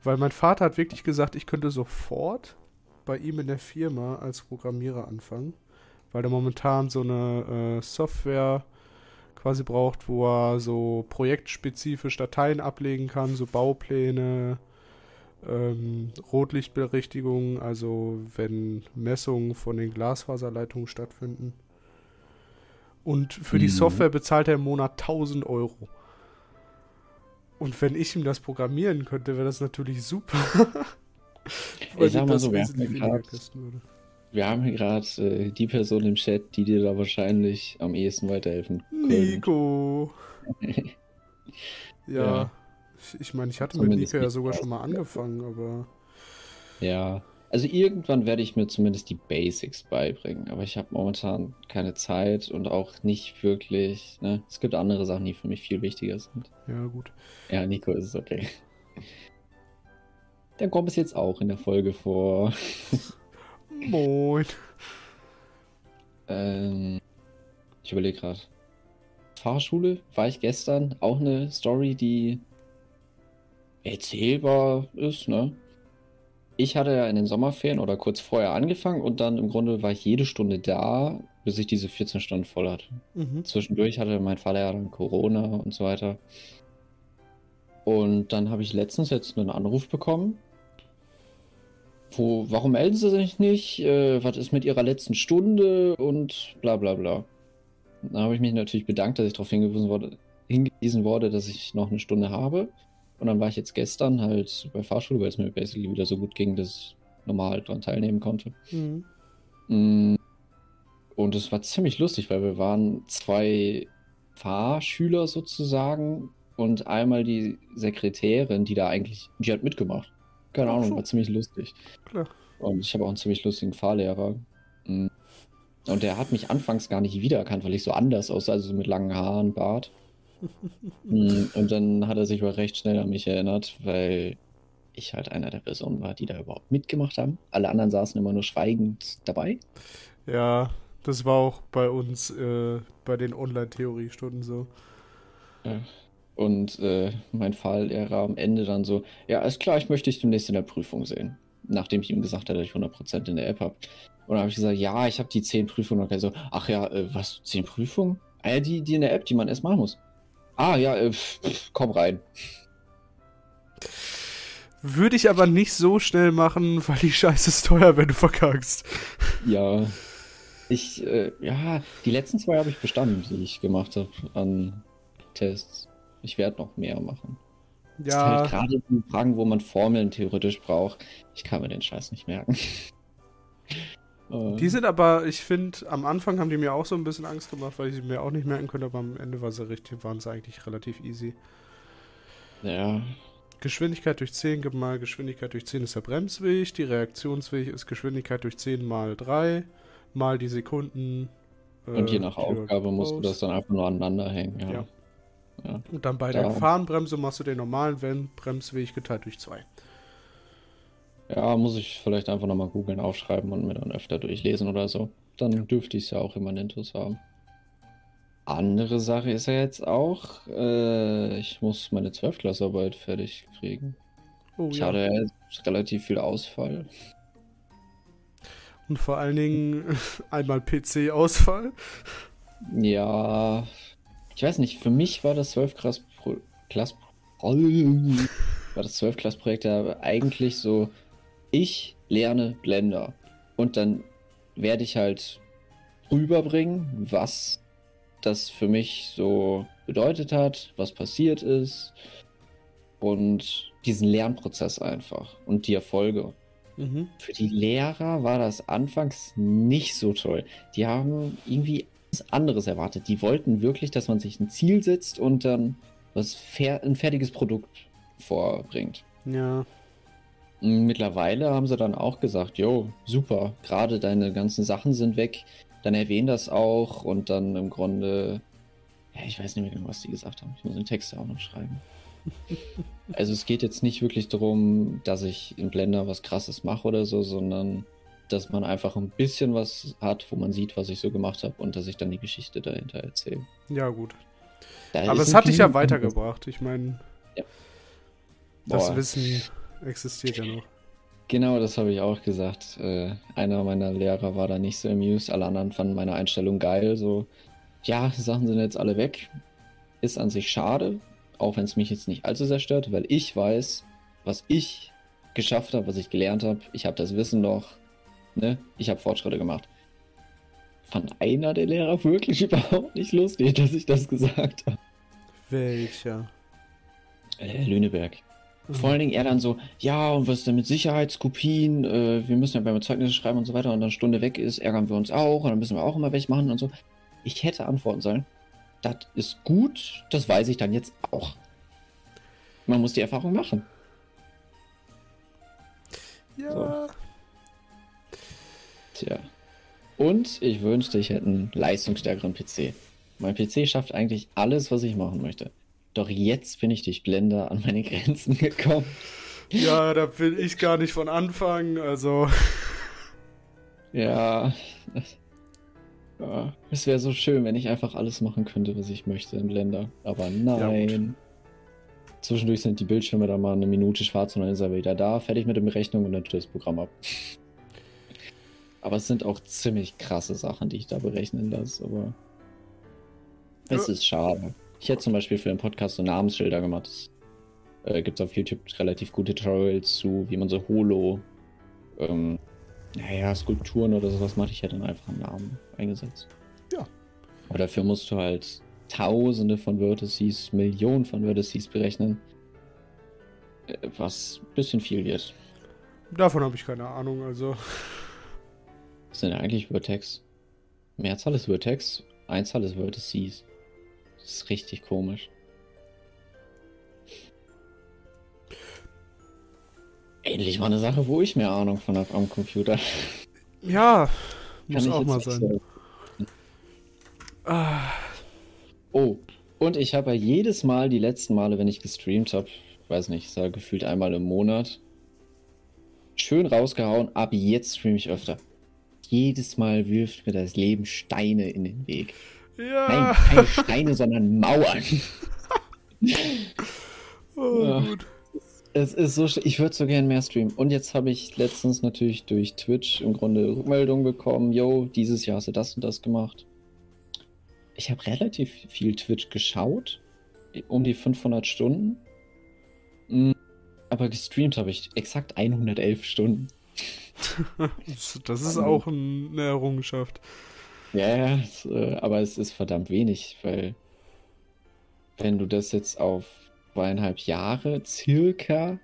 Weil mein Vater hat wirklich gesagt, ich könnte sofort bei ihm in der Firma als Programmierer anfangen, weil er momentan so eine äh, Software quasi braucht, wo er so projektspezifisch Dateien ablegen kann, so Baupläne, ähm, Rotlichtberichtigungen, also wenn Messungen von den Glasfaserleitungen stattfinden. Und für mhm. die Software bezahlt er im Monat 1000 Euro. Und wenn ich ihm das programmieren könnte, wäre das natürlich super. <laughs> ich sag mal so, wir haben, grad, wir haben hier gerade äh, die Person im Chat, die dir da wahrscheinlich am ehesten weiterhelfen können. Nico! <laughs> ja, ja. Ich, ich meine, ich hatte Zumindest mit Nico ja sogar schon mal angefangen, aber... Ja, also irgendwann werde ich mir zumindest die Basics beibringen, aber ich habe momentan keine Zeit und auch nicht wirklich. Ne? Es gibt andere Sachen, die für mich viel wichtiger sind. Ja, gut. Ja, Nico ist es okay. Dann kommt es jetzt auch in der Folge vor. <laughs> Moin. ähm, ich überlege gerade. Fahrschule war ich gestern. Auch eine Story, die erzählbar ist, ne? ich hatte ja in den Sommerferien oder kurz vorher angefangen und dann im Grunde war ich jede Stunde da, bis ich diese 14 Stunden voll hatte. Mhm. Zwischendurch hatte mein Vater ja dann Corona und so weiter. Und dann habe ich letztens jetzt einen Anruf bekommen. Wo, warum melden Sie sich nicht? Äh, was ist mit Ihrer letzten Stunde? Und bla bla bla. Da habe ich mich natürlich bedankt, dass ich darauf hingewiesen wurde, hingewiesen wurde, dass ich noch eine Stunde habe. Und dann war ich jetzt gestern halt bei Fahrschule, weil es mir basically wieder so gut ging, dass ich normal daran teilnehmen konnte. Mhm. Und es war ziemlich lustig, weil wir waren zwei Fahrschüler sozusagen und einmal die Sekretärin, die da eigentlich, die hat mitgemacht. Keine Ahnung, war ziemlich lustig. Klar. Und ich habe auch einen ziemlich lustigen Fahrlehrer. Mm. Und der hat mich anfangs gar nicht wiedererkannt, weil ich so anders aussah, also mit langen Haaren, Bart. Mm, <laughs> und dann hat er sich aber recht schnell an mich erinnert, weil ich halt einer der Personen war, die da überhaupt mitgemacht haben. Alle anderen saßen immer nur schweigend dabei. Ja, das war auch bei uns äh, bei den Online-Theoriestunden so. Ja. Und äh, mein Fahrlehrer am Ende dann so, ja, ist klar, ich möchte dich demnächst in der Prüfung sehen. Nachdem ich ihm gesagt habe, dass ich 100% in der App habe. Und dann habe ich gesagt, ja, ich habe die 10 Prüfungen. Und er so, ach ja, äh, was, 10 Prüfungen? Ah ja, die, die in der App, die man erst machen muss. Ah, ja, äh, komm rein. Würde ich aber nicht so schnell machen, weil die Scheiße ist teuer, wenn du verkackst. Ja. Ich, äh, ja, die letzten zwei habe ich bestanden, die ich gemacht habe an Tests. Ich werde noch mehr machen. Ja. Halt gerade in Fragen, wo man Formeln theoretisch braucht. Ich kann mir den Scheiß nicht merken. <laughs> Die sind aber, ich finde, am Anfang haben die mir auch so ein bisschen Angst gemacht, weil ich sie mir auch nicht merken konnte, aber am Ende war sie richtig, waren sie eigentlich relativ easy. Ja. Geschwindigkeit durch 10 mal Geschwindigkeit durch 10 ist der Bremsweg, die Reaktionsweg ist Geschwindigkeit durch 10 mal 3, mal die Sekunden. Äh, Und je nach Aufgabe musst du das dann einfach nur aneinander hängen, ja. ja. Ja. Und dann bei der Fahrenbremse machst du den normalen Bremsweg geteilt durch 2. Ja, muss ich vielleicht einfach nochmal googeln, aufschreiben und mir dann öfter durchlesen oder so. Dann dürfte ich es ja auch immer in Intus haben. Andere Sache ist ja jetzt auch, äh, ich muss meine Zwölfklassarbeit fertig kriegen. Oh, ich ja. hatte jetzt relativ viel Ausfall. Und vor allen Dingen <laughs> einmal PC-Ausfall. Ja, ich weiß nicht, für mich war das 12 Klass, Klass <laughs> war das 12 Klass Projekt ja eigentlich so ich lerne Blender und dann werde ich halt rüberbringen, was das für mich so bedeutet hat, was passiert ist und diesen Lernprozess einfach und die Erfolge. Mhm. Für die Lehrer war das anfangs nicht so toll. Die haben irgendwie anderes erwartet. Die wollten wirklich, dass man sich ein Ziel setzt und dann was fer ein fertiges Produkt vorbringt. Ja. Mittlerweile haben sie dann auch gesagt, jo, super, gerade deine ganzen Sachen sind weg. Dann erwähnen das auch und dann im Grunde, ja, ich weiß nicht mehr genau, was die gesagt haben. Ich muss den Text ja auch noch schreiben. <laughs> also es geht jetzt nicht wirklich darum, dass ich in Blender was krasses mache oder so, sondern dass man einfach ein bisschen was hat, wo man sieht, was ich so gemacht habe und dass ich dann die Geschichte dahinter erzähle. Ja, gut. Da Aber es hat dich ja weitergebracht. Ich meine, ja. das Wissen existiert ja noch. Genau, das habe ich auch gesagt. Äh, einer meiner Lehrer war da nicht so amused, alle anderen fanden meine Einstellung geil. So, ja, Sachen sind jetzt alle weg. Ist an sich schade, auch wenn es mich jetzt nicht allzu sehr stört, weil ich weiß, was ich geschafft habe, was ich gelernt habe. Ich habe das Wissen noch. Ne? Ich habe Fortschritte gemacht. Fand einer der Lehrer wirklich <laughs> überhaupt nicht lustig, dass ich das gesagt habe. Welcher? Äh, Lüneberg. Vor allen Dingen er dann so, ja, und was ist denn mit Sicherheitskopien? Äh, wir müssen ja beim Zeugnis schreiben und so weiter. Und dann eine Stunde weg ist, ärgern wir uns auch. Und dann müssen wir auch immer welche machen und so. Ich hätte antworten sollen. Das ist gut, das weiß ich dann jetzt auch. Man muss die Erfahrung machen. Ja. So. Tja. Und ich wünschte, ich hätte einen leistungsstärkeren PC. Mein PC schafft eigentlich alles, was ich machen möchte. Doch jetzt bin ich durch Blender an meine <laughs> Grenzen gekommen. Ja, da will ich gar nicht von anfangen, also. <laughs> Ja. ja es wäre so schön, wenn ich einfach alles machen könnte, was ich möchte in Blender. Aber nein. Zwischendurch sind die Bildschirme dann mal eine Minute schwarz und dann ist er wieder da, fertig mit der Berechnung und dann tut das Programm ab. <laughs> Aber es sind auch ziemlich krasse Sachen, die ich da berechnen lasse, aber es ist schade. Ich hätte zum Beispiel für den Podcast so Namensschilder gemacht. Es äh, gibt auf YouTube relativ gute Tutorials zu, wie man so Holo, ähm, naja, Skulpturen oder sowas macht. Ich hätte dann einfach einen Namen eingesetzt. Ja. Aber dafür musst du halt Tausende von Vertices, Millionen von Vertices berechnen. Äh, was ein bisschen viel wird. Davon habe ich keine Ahnung, also. Was sind eigentlich Vertex? Mehrzahl ist Vertex, Einzahl ist Vertices. Das ist richtig komisch. Endlich mal eine Sache, wo ich mehr Ahnung von habe am Computer. Ja, muss auch mal sein. Ah. Oh, und ich habe ja jedes Mal, die letzten Male, wenn ich gestreamt habe, weiß nicht, ich sage gefühlt einmal im Monat, schön rausgehauen, ab jetzt streame ich öfter. Jedes Mal wirft mir das Leben Steine in den Weg. Ja. Nein, keine Steine, sondern Mauern. <laughs> oh, ja. gut. Es ist so, ich würde so gern mehr streamen. Und jetzt habe ich letztens natürlich durch Twitch im Grunde Rückmeldung bekommen, yo, dieses Jahr hast du das und das gemacht. Ich habe relativ viel Twitch geschaut, um die 500 Stunden. Mm, aber gestreamt habe ich exakt 111 Stunden. <laughs> das ist auch eine Errungenschaft. Ja, ja, aber es ist verdammt wenig, weil wenn du das jetzt auf zweieinhalb Jahre circa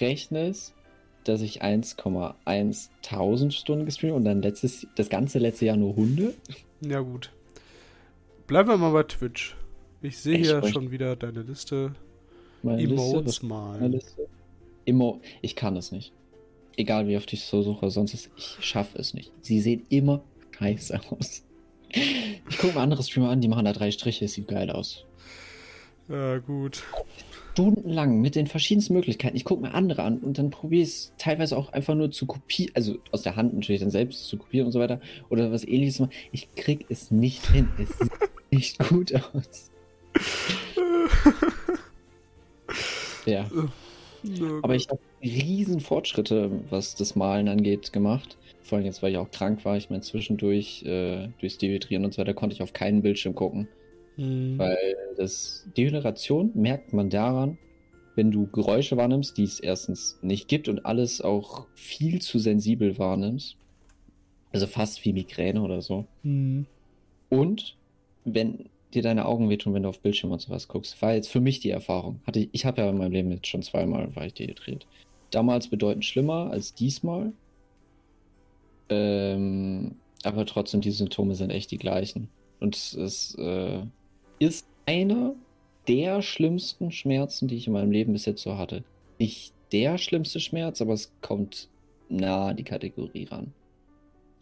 rechnest, dass ich 1,1000 Stunden gestreamt und dann letztes, das ganze letzte Jahr nur Hunde. Ja, gut. Bleiben wir mal bei Twitch. Ich sehe hier schon wieder deine Liste. Meine Emotes Liste, mal. Liste? Emo ich kann es nicht. Egal wie oft ich so suche, sonst ist, ich schaffe es nicht. Sie sehen immer scheiße aus. Ich gucke mir andere Streamer an, die machen da drei Striche, es sieht geil aus. Ja, gut. Stundenlang mit den verschiedensten Möglichkeiten. Ich gucke mir andere an und dann probiere ich es teilweise auch einfach nur zu kopieren, also aus der Hand natürlich dann selbst zu kopieren und so weiter oder was ähnliches. Ich krieg es nicht hin. Es sieht <laughs> nicht gut aus. <laughs> ja. Aber ich habe riesen Fortschritte, was das Malen angeht, gemacht. Vor allem jetzt, weil ich auch krank war. Ich meine, zwischendurch, äh, durchs Dehydrieren und so weiter, konnte ich auf keinen Bildschirm gucken. Mhm. Weil das Dehydration merkt man daran, wenn du Geräusche wahrnimmst, die es erstens nicht gibt und alles auch viel zu sensibel wahrnimmst. Also fast wie Migräne oder so. Mhm. Und wenn dir deine Augen wehtun, wenn du auf Bildschirm und sowas guckst, war jetzt für mich die Erfahrung. Hatte ich, ich habe ja in meinem Leben jetzt schon zweimal war ich dehydriert. Damals bedeutend schlimmer als diesmal. Ähm, aber trotzdem, die Symptome sind echt die gleichen. Und es äh, ist einer der schlimmsten Schmerzen, die ich in meinem Leben bis jetzt so hatte. Nicht der schlimmste Schmerz, aber es kommt nah die Kategorie ran.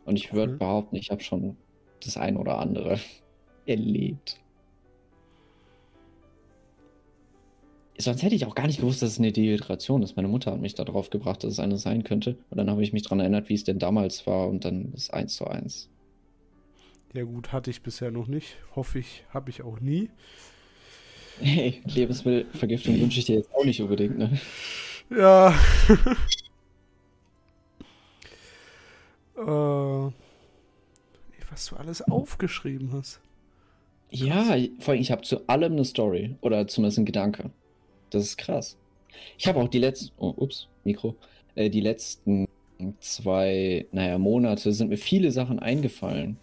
Und ich würde mhm. behaupten, ich habe schon das ein oder andere erlebt. Sonst hätte ich auch gar nicht gewusst, dass es eine Dehydration ist. Meine Mutter hat mich darauf gebracht, dass es eine sein könnte. Und dann habe ich mich daran erinnert, wie es denn damals war. Und dann ist eins zu eins. Ja gut, hatte ich bisher noch nicht. Hoffe ich, habe ich auch nie. Hey, Lebensmittelvergiftung wünsche ich dir jetzt auch nicht unbedingt, ne? Ja. <laughs> äh, was du alles aufgeschrieben hast. Ja, vor allem, ich habe zu allem eine Story. Oder zumindest ein Gedanke. Das ist krass. Ich habe auch die letzten. Oh, ups, Mikro. Äh, die letzten zwei, naja, Monate sind mir viele Sachen eingefallen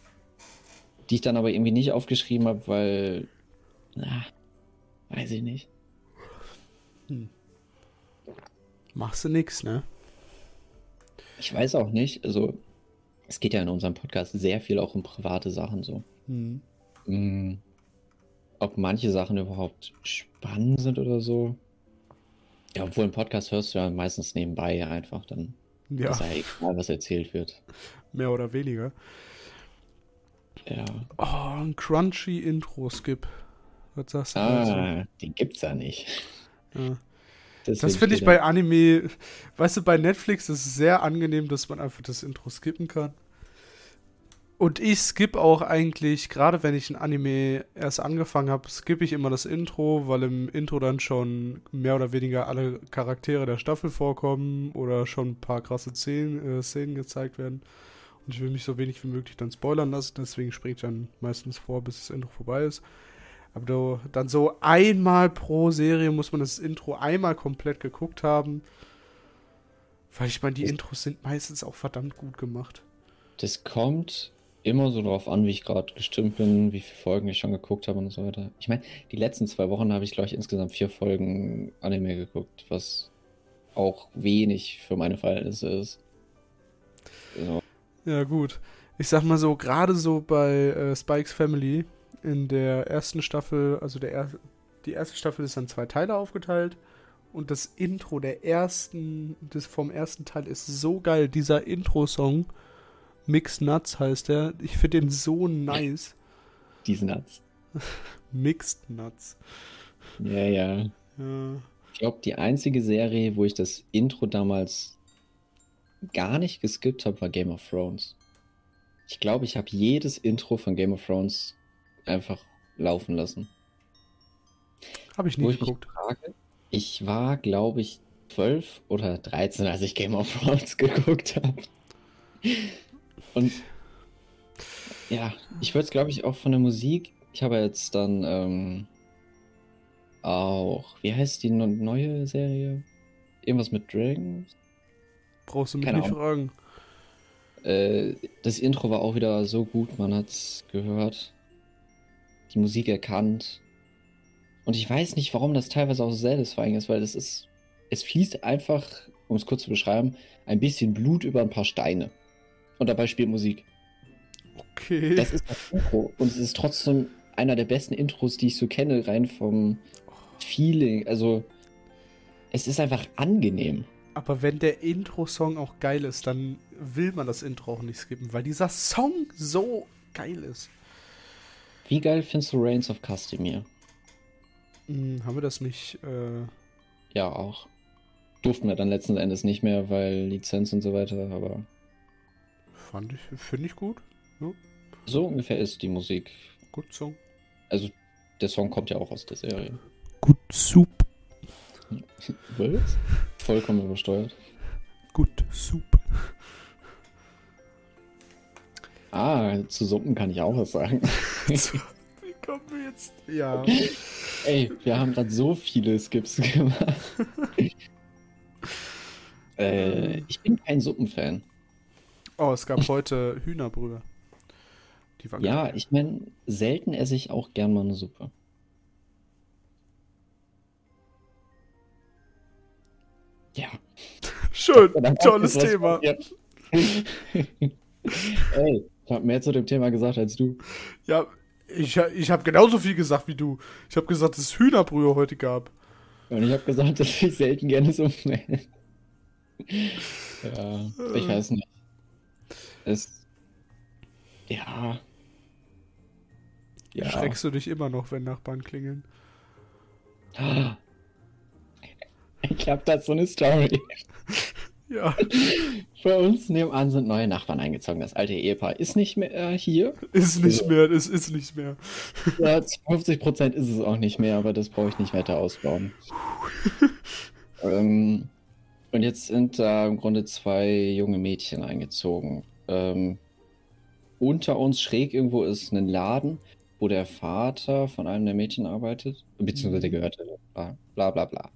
die ich dann aber irgendwie nicht aufgeschrieben habe, weil, na, weiß ich nicht. Hm. Machst du nix, ne? Ich weiß auch nicht, also es geht ja in unserem Podcast sehr viel auch um private Sachen so. Hm. Ob manche Sachen überhaupt spannend sind oder so. Ja, obwohl im Podcast hörst du ja meistens nebenbei einfach, dann ja. ist ja egal, was erzählt wird. Mehr oder weniger. Ja. Oh, ein crunchy Intro-Skip. Was sagst du ah, dazu? den gibt's ja nicht. Ja. Das finde ich bei Anime, weißt du, bei Netflix ist es sehr angenehm, dass man einfach das Intro skippen kann. Und ich skippe auch eigentlich, gerade wenn ich ein Anime erst angefangen habe, skippe ich immer das Intro, weil im Intro dann schon mehr oder weniger alle Charaktere der Staffel vorkommen oder schon ein paar krasse Szenen, äh, Szenen gezeigt werden. Und ich will mich so wenig wie möglich dann spoilern lassen, deswegen springe ich dann meistens vor, bis das Intro vorbei ist. Aber dann so einmal pro Serie muss man das Intro einmal komplett geguckt haben. Weil ich meine, die Intros sind meistens auch verdammt gut gemacht. Das kommt immer so drauf an, wie ich gerade gestimmt bin, wie viele Folgen ich schon geguckt habe und so weiter. Ich meine, die letzten zwei Wochen habe ich, glaube ich, insgesamt vier Folgen Anime geguckt, was auch wenig für meine Verhältnisse ist. So. Ja, gut. Ich sag mal so, gerade so bei äh, Spikes Family in der ersten Staffel, also der er die erste Staffel ist dann zwei Teile aufgeteilt und das Intro der ersten, des vom ersten Teil ist so geil. Dieser Intro-Song Mix Nuts heißt er. Ich finde den so nice. Diese Nuts. <laughs> Mixed Nuts. Ja, ja. ja. Ich glaube, die einzige Serie, wo ich das Intro damals gar nicht geskippt habe, war Game of Thrones. Ich glaube, ich habe jedes Intro von Game of Thrones einfach laufen lassen. Habe ich nicht geguckt. Frage, ich war, glaube ich, 12 oder 13, als ich Game of Thrones <laughs> geguckt habe. Und ja, ich würde es, glaube ich, auch von der Musik. Ich habe jetzt dann ähm, auch, wie heißt die neue Serie? Irgendwas mit Dragons? Brauchst du mich Keine nicht Ahnung. fragen. Äh, das Intro war auch wieder so gut, man hat es gehört. Die Musik erkannt. Und ich weiß nicht, warum das teilweise auch so satisfying ist, weil es ist, es fließt einfach, um es kurz zu beschreiben, ein bisschen Blut über ein paar Steine und dabei spielt Musik. Okay. Das ist das Intro und es ist trotzdem einer der besten Intros, die ich so kenne, rein vom Feeling. Also, es ist einfach angenehm. Aber wenn der Intro-Song auch geil ist, dann will man das Intro auch nicht skippen, weil dieser Song so geil ist. Wie geil findest du Reigns of Castamere? Hm, haben wir das nicht? Äh... Ja, auch. Durften wir dann letzten Endes nicht mehr, weil Lizenz und so weiter, aber fand ich, finde ich gut. Ja. So ungefähr ist die Musik. Gut Song. Also der Song kommt ja auch aus der Serie. Gut Soup. <laughs> Was? Vollkommen übersteuert. Gut Soup. Ah, zu Suppen kann ich auch was sagen. <laughs> Wie kommen wir jetzt? Ja. <laughs> Ey, wir haben gerade so viele Skips gemacht. äh, ich bin kein Suppenfan. Oh, es gab heute Hühnerbrühe. ja, geil. ich meine, selten esse ich auch gern mal eine Suppe. Ja. <laughs> Schön, tolles Thema. <laughs> Ey, ich habe mehr zu dem Thema gesagt als du. Ja, ich, ich habe genauso viel gesagt wie du. Ich habe gesagt, dass es Hühnerbrühe heute gab. Und ich habe gesagt, dass ich selten gerne Suppe <laughs> esse. ja, ich weiß nicht ist. Ja. ja. Schreckst du dich immer noch, wenn Nachbarn klingeln? <gasps> Ich hab da so eine Story. <laughs> Ja. Bei uns nebenan sind neue Nachbarn eingezogen. Das alte Ehepaar ist nicht mehr äh, hier. Ist nicht mehr, es ist nicht mehr. Ja, 50 Prozent ist es auch nicht mehr, aber das brauche ich nicht weiter ausbauen. <laughs> ähm, und jetzt sind da im Grunde zwei junge Mädchen eingezogen. Ähm, unter uns schräg irgendwo ist ein Laden, wo der Vater von einem der Mädchen arbeitet, beziehungsweise der mhm. gehörte, bla bla bla.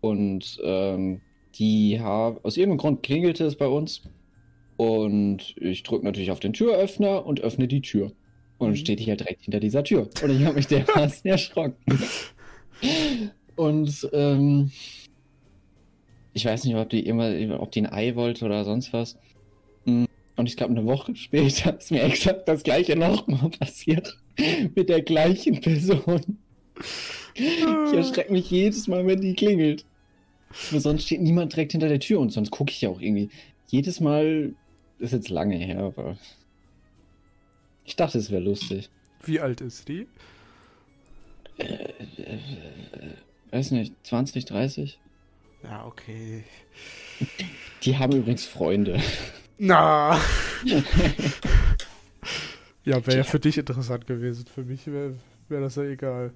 Und ähm, die haben, aus irgendeinem Grund klingelte es bei uns und ich drücke natürlich auf den Türöffner und öffne die Tür. Und dann mhm. steht ich halt direkt hinter dieser Tür. Und ich habe mich dermaßen <laughs> erschrocken. Und ähm, ich weiß nicht, ob die immer, ob die ein Ei wollte oder sonst was. Und ich glaube, eine Woche später ist mir exakt das gleiche nochmal passiert. <laughs> Mit der gleichen Person. Ich erschrecke mich jedes Mal, wenn die klingelt. Aber sonst steht niemand direkt hinter der Tür und sonst gucke ich ja auch irgendwie. Jedes Mal ist jetzt lange her, aber ich dachte, es wäre lustig. Wie alt ist die? Äh, äh, äh, weiß nicht, 20, 30? Ja, okay. Die haben übrigens Freunde. Na. <laughs> Ja, wäre ja für dich interessant gewesen. Für mich wäre wär das ja egal.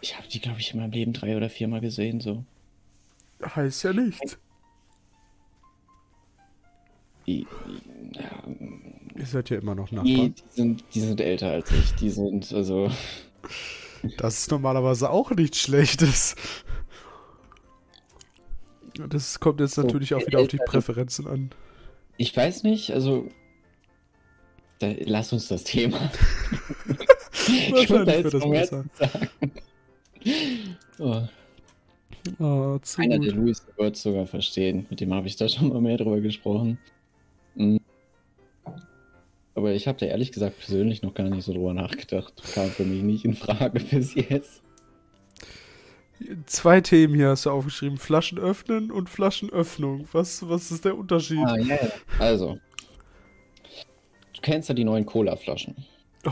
Ich habe die, glaube ich, in meinem Leben drei oder viermal gesehen, so. Heißt ja nichts. Die, ja, Ihr seid ja immer noch Nachbarn. Die, die, sind, die sind älter als ich. Die sind, also. <laughs> Das ist normalerweise auch nichts Schlechtes. Das kommt jetzt natürlich so, auch wieder auf die Präferenzen an. Ich weiß nicht, also. Da, lass uns das Thema. <laughs> Wahrscheinlich wird das besser. Oh. Oh, Einer, der Louis wird sogar verstehen. Mit dem habe ich da schon mal mehr drüber gesprochen. Mhm. Aber ich habe da ehrlich gesagt persönlich noch gar nicht so drüber nachgedacht. Kam für mich nicht in Frage <laughs> bis jetzt. Zwei Themen hier hast du aufgeschrieben: Flaschen öffnen und Flaschenöffnung. Was, was ist der Unterschied? Ah, ja. Also, du kennst ja die neuen Cola-Flaschen. Oh,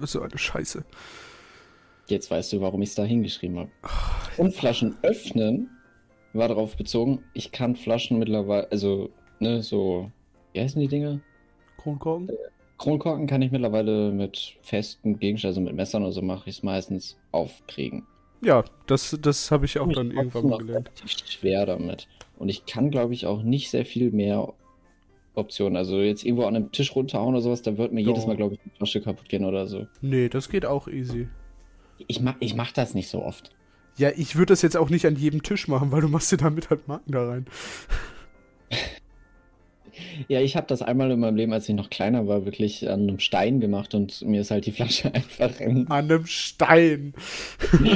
so eine Scheiße. Jetzt weißt du, warum ich es da hingeschrieben habe. Und Flaschen öffnen war darauf bezogen, ich kann Flaschen mittlerweile, also, ne, so, wie heißen die Dinger? Kronkorken? Äh, Kronkorken kann ich mittlerweile mit festen Gegenständen, also mit Messern oder so mache ich es meistens aufkriegen. Ja, das, das habe ich auch ich dann irgendwann gelernt. Relativ schwer damit. Und ich kann, glaube ich, auch nicht sehr viel mehr Optionen. Also jetzt irgendwo an einem Tisch runterhauen oder sowas, da wird mir Doch. jedes Mal, glaube ich, die Flasche kaputt gehen oder so. Nee, das geht auch easy. Ich mach, ich mach das nicht so oft. Ja, ich würde das jetzt auch nicht an jedem Tisch machen, weil du machst dir damit halt Marken da rein. Ja, ich habe das einmal in meinem Leben, als ich noch kleiner war, wirklich an einem Stein gemacht und mir ist halt die Flasche <laughs> einfach in... An einem Stein. <laughs>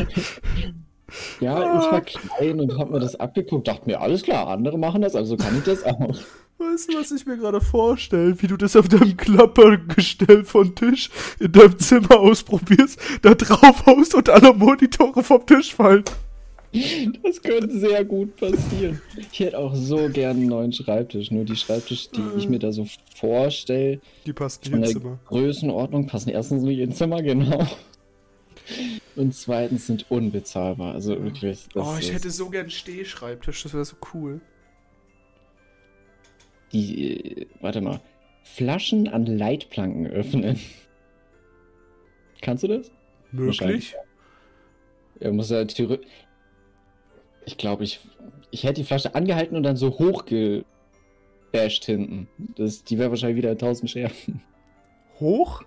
ja, ich war klein und habe mir das abgeguckt, dachte mir, alles klar, andere machen das, also kann ich das auch. Weißt du, was ich mir gerade vorstelle? Wie du das auf deinem Klappergestell von Tisch in deinem Zimmer ausprobierst, da drauf haust und alle Monitore vom Tisch fallen. Das könnte sehr gut passieren. Ich hätte auch so gern einen neuen Schreibtisch. Nur die Schreibtische, die ich mir da so vorstelle, die passen nicht ins Zimmer. Größenordnung passen erstens nicht ins Zimmer, genau. Und zweitens sind unbezahlbar. Also wirklich. oh, ich hätte so gern einen Stehschreibtisch. Das wäre so cool. Die, äh, warte mal. Flaschen an Leitplanken öffnen. Kannst du das? Möglich. Er muss ja ich glaube, ich, ich hätte die Flasche angehalten und dann so hochgebasht hinten. Das, die wäre wahrscheinlich wieder 1000 Scherben. Hoch?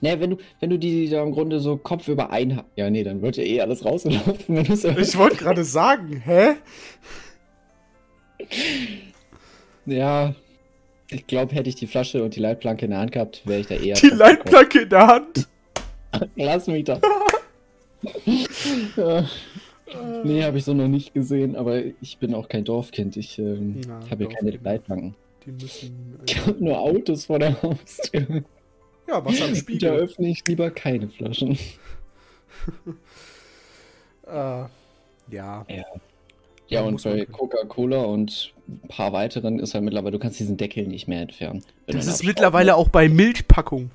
Naja, wenn du, wenn du die da im Grunde so Kopf über ein... Ja, nee, dann wird ja eh alles rauslaufen. <laughs> Ich wollte gerade sagen, hä? <laughs> Ja, ich glaube, hätte ich die Flasche und die Leitplanke in der Hand gehabt, wäre ich da eher... Die Leitplanke in der Hand? <laughs> Lass mich da. Nee, habe ich so noch nicht gesehen, aber ich bin auch kein Dorfkind. Ich ähm, habe hier keine Leitplanken. Die müssen. Äh, ich habe nur Autos vor der Haustür. Ja, was am Spiegel. Da öffne ich lieber keine Flaschen. <laughs> äh, ja. Ja. Ja, und bei Coca-Cola und ein paar weiteren ist halt mittlerweile, du kannst diesen Deckel nicht mehr entfernen. Das ist mittlerweile auch bei Milchpackung.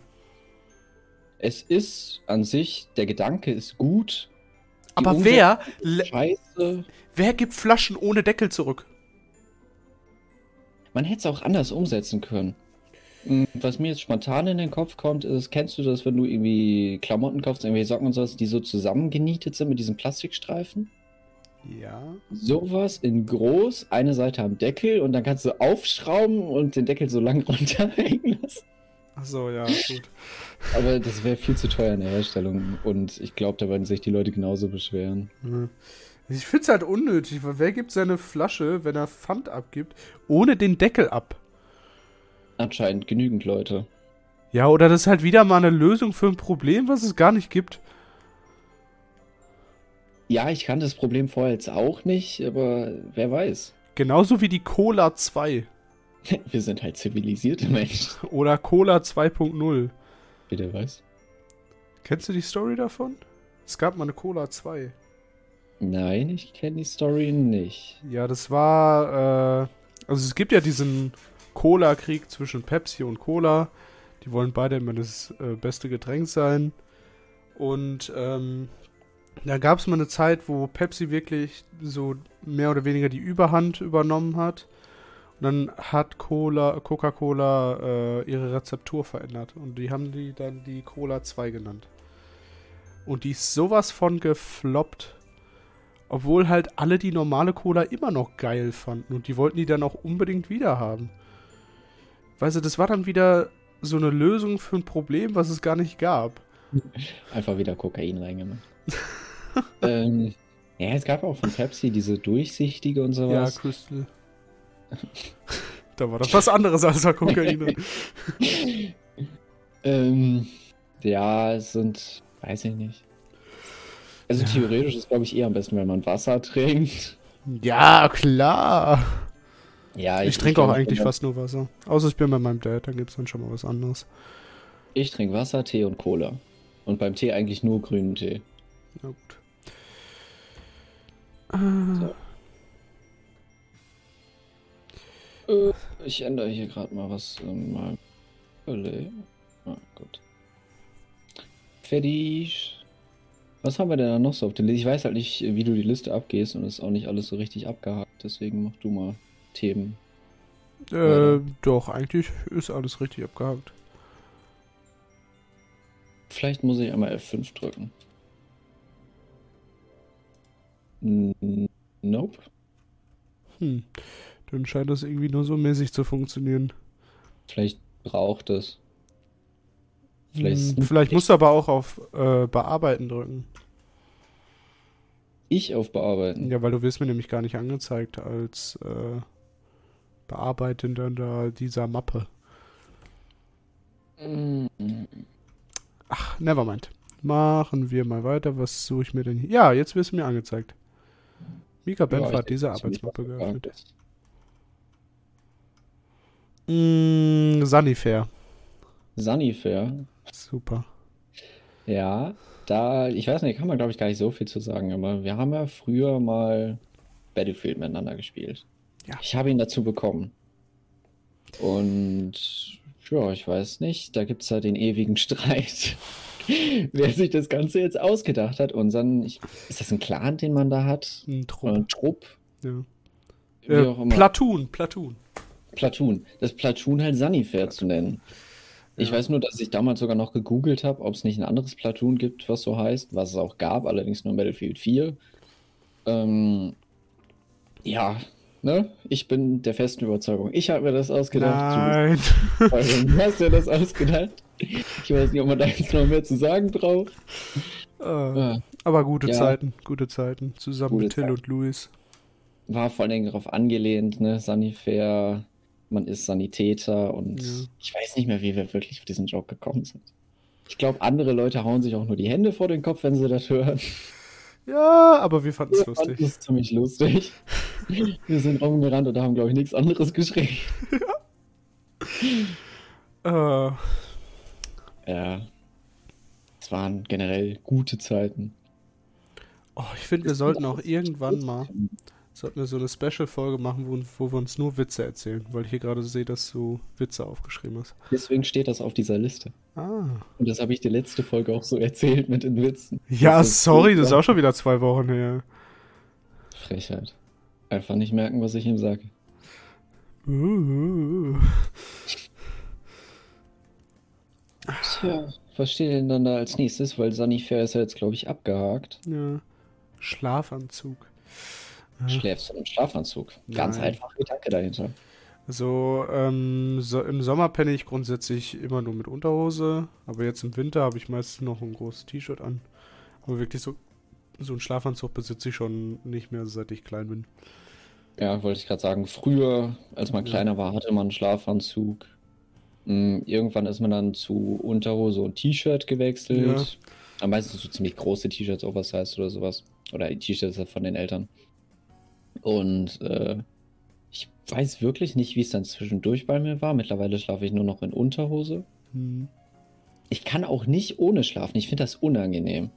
Es ist an sich, der Gedanke ist gut, aber wer. Scheiße. Wer gibt Flaschen ohne Deckel zurück? Man hätte es auch anders umsetzen können. Hm, was mir jetzt spontan in den Kopf kommt, ist, kennst du das, wenn du irgendwie Klamotten kaufst, irgendwie Socken und sowas, die so zusammengenietet sind mit diesem Plastikstreifen? Ja. Sowas in groß, eine Seite am Deckel und dann kannst du aufschrauben und den Deckel so lang <laughs> runterhängen lassen. Achso, ja, gut. Aber das wäre viel zu teuer in der Herstellung und ich glaube, da würden sich die Leute genauso beschweren. Ich finde es halt unnötig, weil wer gibt seine Flasche, wenn er Pfand abgibt, ohne den Deckel ab? Anscheinend genügend Leute. Ja, oder das ist halt wieder mal eine Lösung für ein Problem, was es gar nicht gibt. Ja, ich kannte das Problem vorher jetzt auch nicht, aber wer weiß. Genauso wie die Cola 2. <laughs> Wir sind halt zivilisierte Menschen. Oder Cola 2.0. Bitte was? Kennst du die Story davon? Es gab mal eine Cola 2. Nein, ich kenne die Story nicht. Ja, das war, äh, also es gibt ja diesen Cola-Krieg zwischen Pepsi und Cola. Die wollen beide immer das äh, beste Getränk sein. Und ähm, da gab es mal eine Zeit, wo Pepsi wirklich so mehr oder weniger die Überhand übernommen hat Und dann hat Cola, Coca-Cola äh, ihre Rezeptur verändert. Und die haben die dann die Cola 2 genannt. Und die ist sowas von gefloppt. Obwohl halt alle die normale Cola immer noch geil fanden. Und die wollten die dann auch unbedingt wieder haben. Weißt du, das war dann wieder so eine Lösung für ein Problem, was es gar nicht gab. <laughs> Einfach wieder Kokain reingemacht. <laughs> ähm, ja, es gab auch von Pepsi diese durchsichtige und sowas. Ja, Crystal. Da war das was anderes als Kokain. <laughs> ähm, ja, es sind, weiß ich nicht. Also ja. theoretisch ist, glaube ich, eher am besten, wenn man Wasser trinkt. Ja, klar. Ja, ich, ich trinke auch eigentlich fast nur Wasser. Außer ich bin bei meinem Dad, dann gibt es dann schon mal was anderes. Ich trinke Wasser, Tee und Cola. Und beim Tee eigentlich nur grünen Tee. Na gut. So. Ich ändere hier gerade mal was in meinem Relais. Ah, gut. Fertig. Was haben wir denn da noch so auf der Liste? Ich weiß halt nicht, wie du die Liste abgehst und es ist auch nicht alles so richtig abgehakt. Deswegen mach du mal Themen. Äh, doch, eigentlich ist alles richtig abgehakt. Vielleicht muss ich einmal F5 drücken. Nope. Hm. Dann scheint das irgendwie nur so mäßig zu funktionieren. Vielleicht braucht es. Vielleicht, hm, vielleicht musst du aber auch auf äh, Bearbeiten drücken. Ich auf Bearbeiten? Ja, weil du wirst mir nämlich gar nicht angezeigt als äh, Bearbeitender dieser Mappe. Mm. Ach, nevermind. Machen wir mal weiter. Was suche ich mir denn hier? Ja, jetzt wirst du mir angezeigt. Mika Benf ja, hat diese Arbeitsmappe geöffnet. Mm, Sunnyfair. Sunnyfair? Super. Ja, da, ich weiß nicht, kann man glaube ich gar nicht so viel zu sagen, aber wir haben ja früher mal Battlefield miteinander gespielt. Ja. Ich habe ihn dazu bekommen. Und ja, ich weiß nicht, da gibt es ja den ewigen <laughs> Streit. Wer sich das Ganze jetzt ausgedacht hat, unseren, ich, ist das ein Clan, den man da hat? Ein Trupp. Ein Trupp? Ja. Wie äh, auch immer. Platoon, Platoon. Platoon. Das Platoon halt Sunnyfair zu nennen. Ich ja. weiß nur, dass ich damals sogar noch gegoogelt habe, ob es nicht ein anderes Platoon gibt, was so heißt, was es auch gab, allerdings nur Battlefield 4. Ähm, ja, ne? Ich bin der festen Überzeugung. Ich habe mir das ausgedacht. Nein. Du hast dir das ausgedacht. Ich weiß nicht, ob man da jetzt noch mehr zu sagen braucht. Äh, ah. Aber gute ja. Zeiten, gute Zeiten. Zusammen gute mit Till Zeit. und Luis. War vor allen Dingen darauf angelehnt, ne? Sanifair, man ist Sanitäter und ja. ich weiß nicht mehr, wie wir wirklich auf diesen Joke gekommen sind. Ich glaube, andere Leute hauen sich auch nur die Hände vor den Kopf, wenn sie das hören. Ja, aber wir fanden es lustig. Das ist ziemlich lustig. <laughs> wir sind rumgerannt und haben, glaube ich, nichts anderes geschrieben. ja. Uh. Ja. Es waren generell gute Zeiten. Oh, ich finde, wir sollten auch irgendwann mal sollten wir so eine Special-Folge machen, wo, wo, wir uns nur Witze erzählen, weil ich hier gerade sehe, dass du Witze aufgeschrieben hast. Deswegen steht das auf dieser Liste. Ah. Und das habe ich die letzte Folge auch so erzählt mit den Witzen. Ja, das sorry, das ist auch schon wieder zwei Wochen her. Frechheit. Einfach nicht merken, was ich ihm sage. Uh. Tja, was steht denn dann da als nächstes? Weil Sunnyfair ist ja jetzt, glaube ich, abgehakt. Ja. Schlafanzug. Schläfst du im Schlafanzug? Ganz Nein. einfach Gedanke dahinter. Also ähm, so, im Sommer penne ich grundsätzlich immer nur mit Unterhose, aber jetzt im Winter habe ich meistens noch ein großes T-Shirt an. Aber wirklich so, so einen Schlafanzug besitze ich schon nicht mehr, seit ich klein bin. Ja, wollte ich gerade sagen. Früher, als man ja. kleiner war, hatte man einen Schlafanzug. Hm, irgendwann ist man dann zu Unterhose und T-Shirt gewechselt. Ja. Meistens so ziemlich große T-Shirts, Oversize oder sowas. Oder T-Shirts von den Eltern. Und äh, ich weiß wirklich nicht, wie es dann zwischendurch bei mir war. Mittlerweile schlafe ich nur noch in Unterhose. Hm. Ich kann auch nicht ohne schlafen. Ich finde das unangenehm.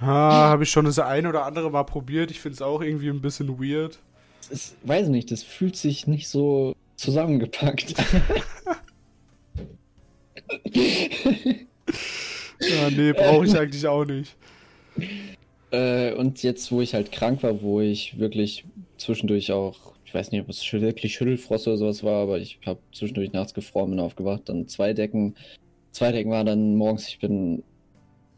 Ha, habe ich schon das eine oder andere Mal probiert. Ich finde es auch irgendwie ein bisschen weird. Ich weiß nicht, das fühlt sich nicht so zusammengepackt. <laughs> <laughs> ja, nee, brauche ich <laughs> eigentlich auch nicht. Äh, und jetzt, wo ich halt krank war, wo ich wirklich zwischendurch auch ich weiß nicht, ob es wirklich Schüttelfrost oder sowas war, aber ich habe zwischendurch nachts gefroren, bin aufgewacht, dann zwei Decken. Zwei Decken war dann morgens, ich bin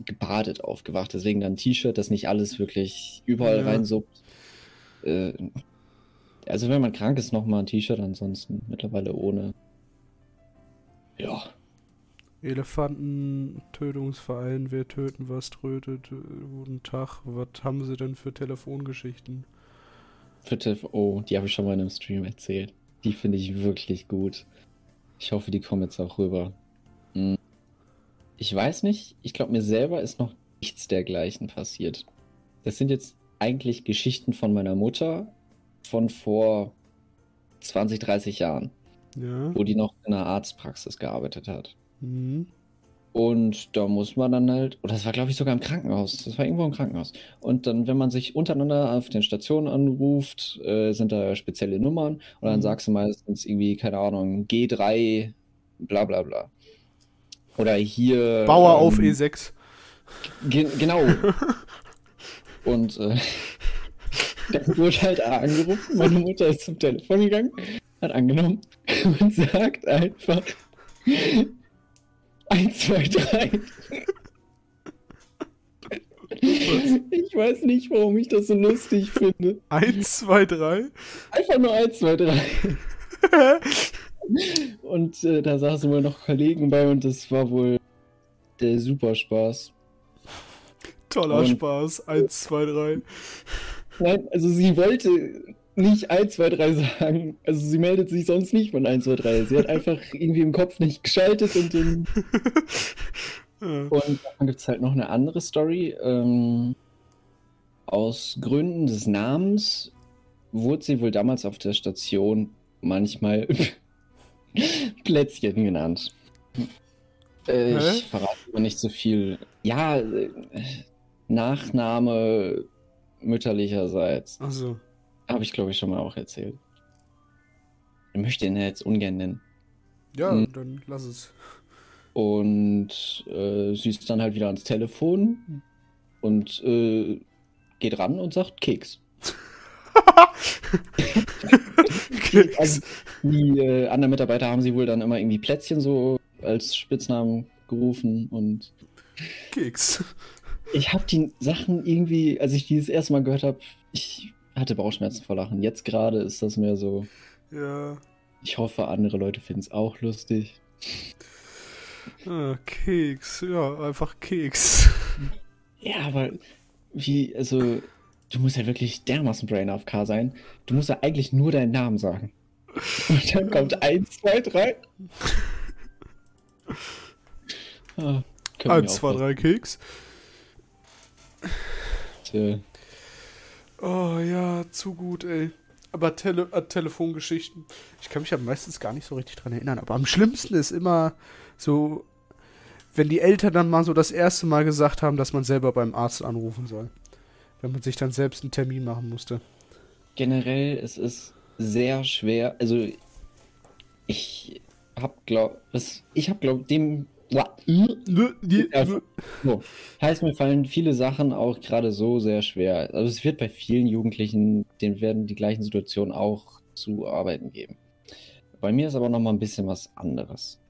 gebadet aufgewacht, deswegen dann ein T-Shirt, das nicht alles wirklich überall ja. reinsuppt. Äh, also wenn man krank ist, nochmal ein T-Shirt, ansonsten mittlerweile ohne. Ja. Elefanten, Tötungsverein, wer töten, was trötet, äh, guten Tag, was haben sie denn für Telefongeschichten? Für Telef oh, die habe ich schon mal in einem Stream erzählt. Die finde ich wirklich gut. Ich hoffe, die kommen jetzt auch rüber. Hm. Ich weiß nicht, ich glaube, mir selber ist noch nichts dergleichen passiert. Das sind jetzt eigentlich Geschichten von meiner Mutter von vor 20, 30 Jahren. Ja. Wo die noch in einer Arztpraxis gearbeitet hat. Mhm. Und da muss man dann halt, oder das war glaube ich sogar im Krankenhaus, das war irgendwo im Krankenhaus. Und dann, wenn man sich untereinander auf den Stationen anruft, äh, sind da spezielle Nummern und dann mhm. sagst du meistens irgendwie, keine Ahnung, G3, bla bla bla. Oder hier. Bauer ähm, auf E6. Ge genau. <laughs> und äh, <laughs> dann wurde halt angerufen, meine Mutter ist zum Telefon gegangen, hat angenommen <laughs> und sagt einfach 1, 2, 3. Ich weiß nicht, warum ich das so lustig finde. 1, 2, 3? Einfach nur 1, 2, 3. und äh, da saßen wohl noch Kollegen bei und das war wohl der Superspaß. Toller und, Spaß. 1, 2, 3. Nein, also sie wollte nicht 1, 2, 3 sagen. Also sie meldet sich sonst nicht von 1, 2, 3. Sie hat <laughs> einfach irgendwie im Kopf nicht geschaltet und den. <laughs> Und dann gibt es halt noch eine andere Story. Ähm, aus Gründen des Namens wurde sie wohl damals auf der Station manchmal <laughs> Plätzchen genannt. Äh, ich verrate aber nicht so viel. Ja, äh, Nachname mütterlicherseits. Ach so. Habe ich, glaube ich, schon mal auch erzählt. Ich möchte ihn jetzt ungern nennen. Ja, hm. dann lass es. Und äh, sie ist dann halt wieder ans Telefon und äh, geht ran und sagt Keks. <laughs> Keks. Also, die äh, anderen Mitarbeiter haben sie wohl dann immer irgendwie Plätzchen so als Spitznamen gerufen und Keks. Ich habe die Sachen irgendwie, als ich dieses erste Mal gehört habe, ich hatte Bauchschmerzen vor Lachen. Jetzt gerade ist das mehr so. Ja. Ich hoffe, andere Leute finden es auch lustig. Ah, Keks, ja, einfach Keks. Ja, aber wie, also, du musst ja wirklich dermaßen Brain AFK sein. Du musst ja eigentlich nur deinen Namen sagen. Und dann kommt 1, 2, 3. 1, 2, 3 Keks. Tja. Oh ja, zu gut, ey. Aber Tele äh, Telefongeschichten. Ich kann mich ja meistens gar nicht so richtig dran erinnern. Aber am schlimmsten ist immer so, wenn die Eltern dann mal so das erste Mal gesagt haben, dass man selber beim Arzt anrufen soll. Wenn man sich dann selbst einen Termin machen musste. Generell, es ist sehr schwer. Also, ich hab glaub, ich hab glaub, dem so. Heißt, mir fallen viele Sachen auch gerade so sehr schwer. Also es wird bei vielen Jugendlichen, denen werden die gleichen Situationen auch zu arbeiten geben. Bei mir ist aber noch mal ein bisschen was anderes.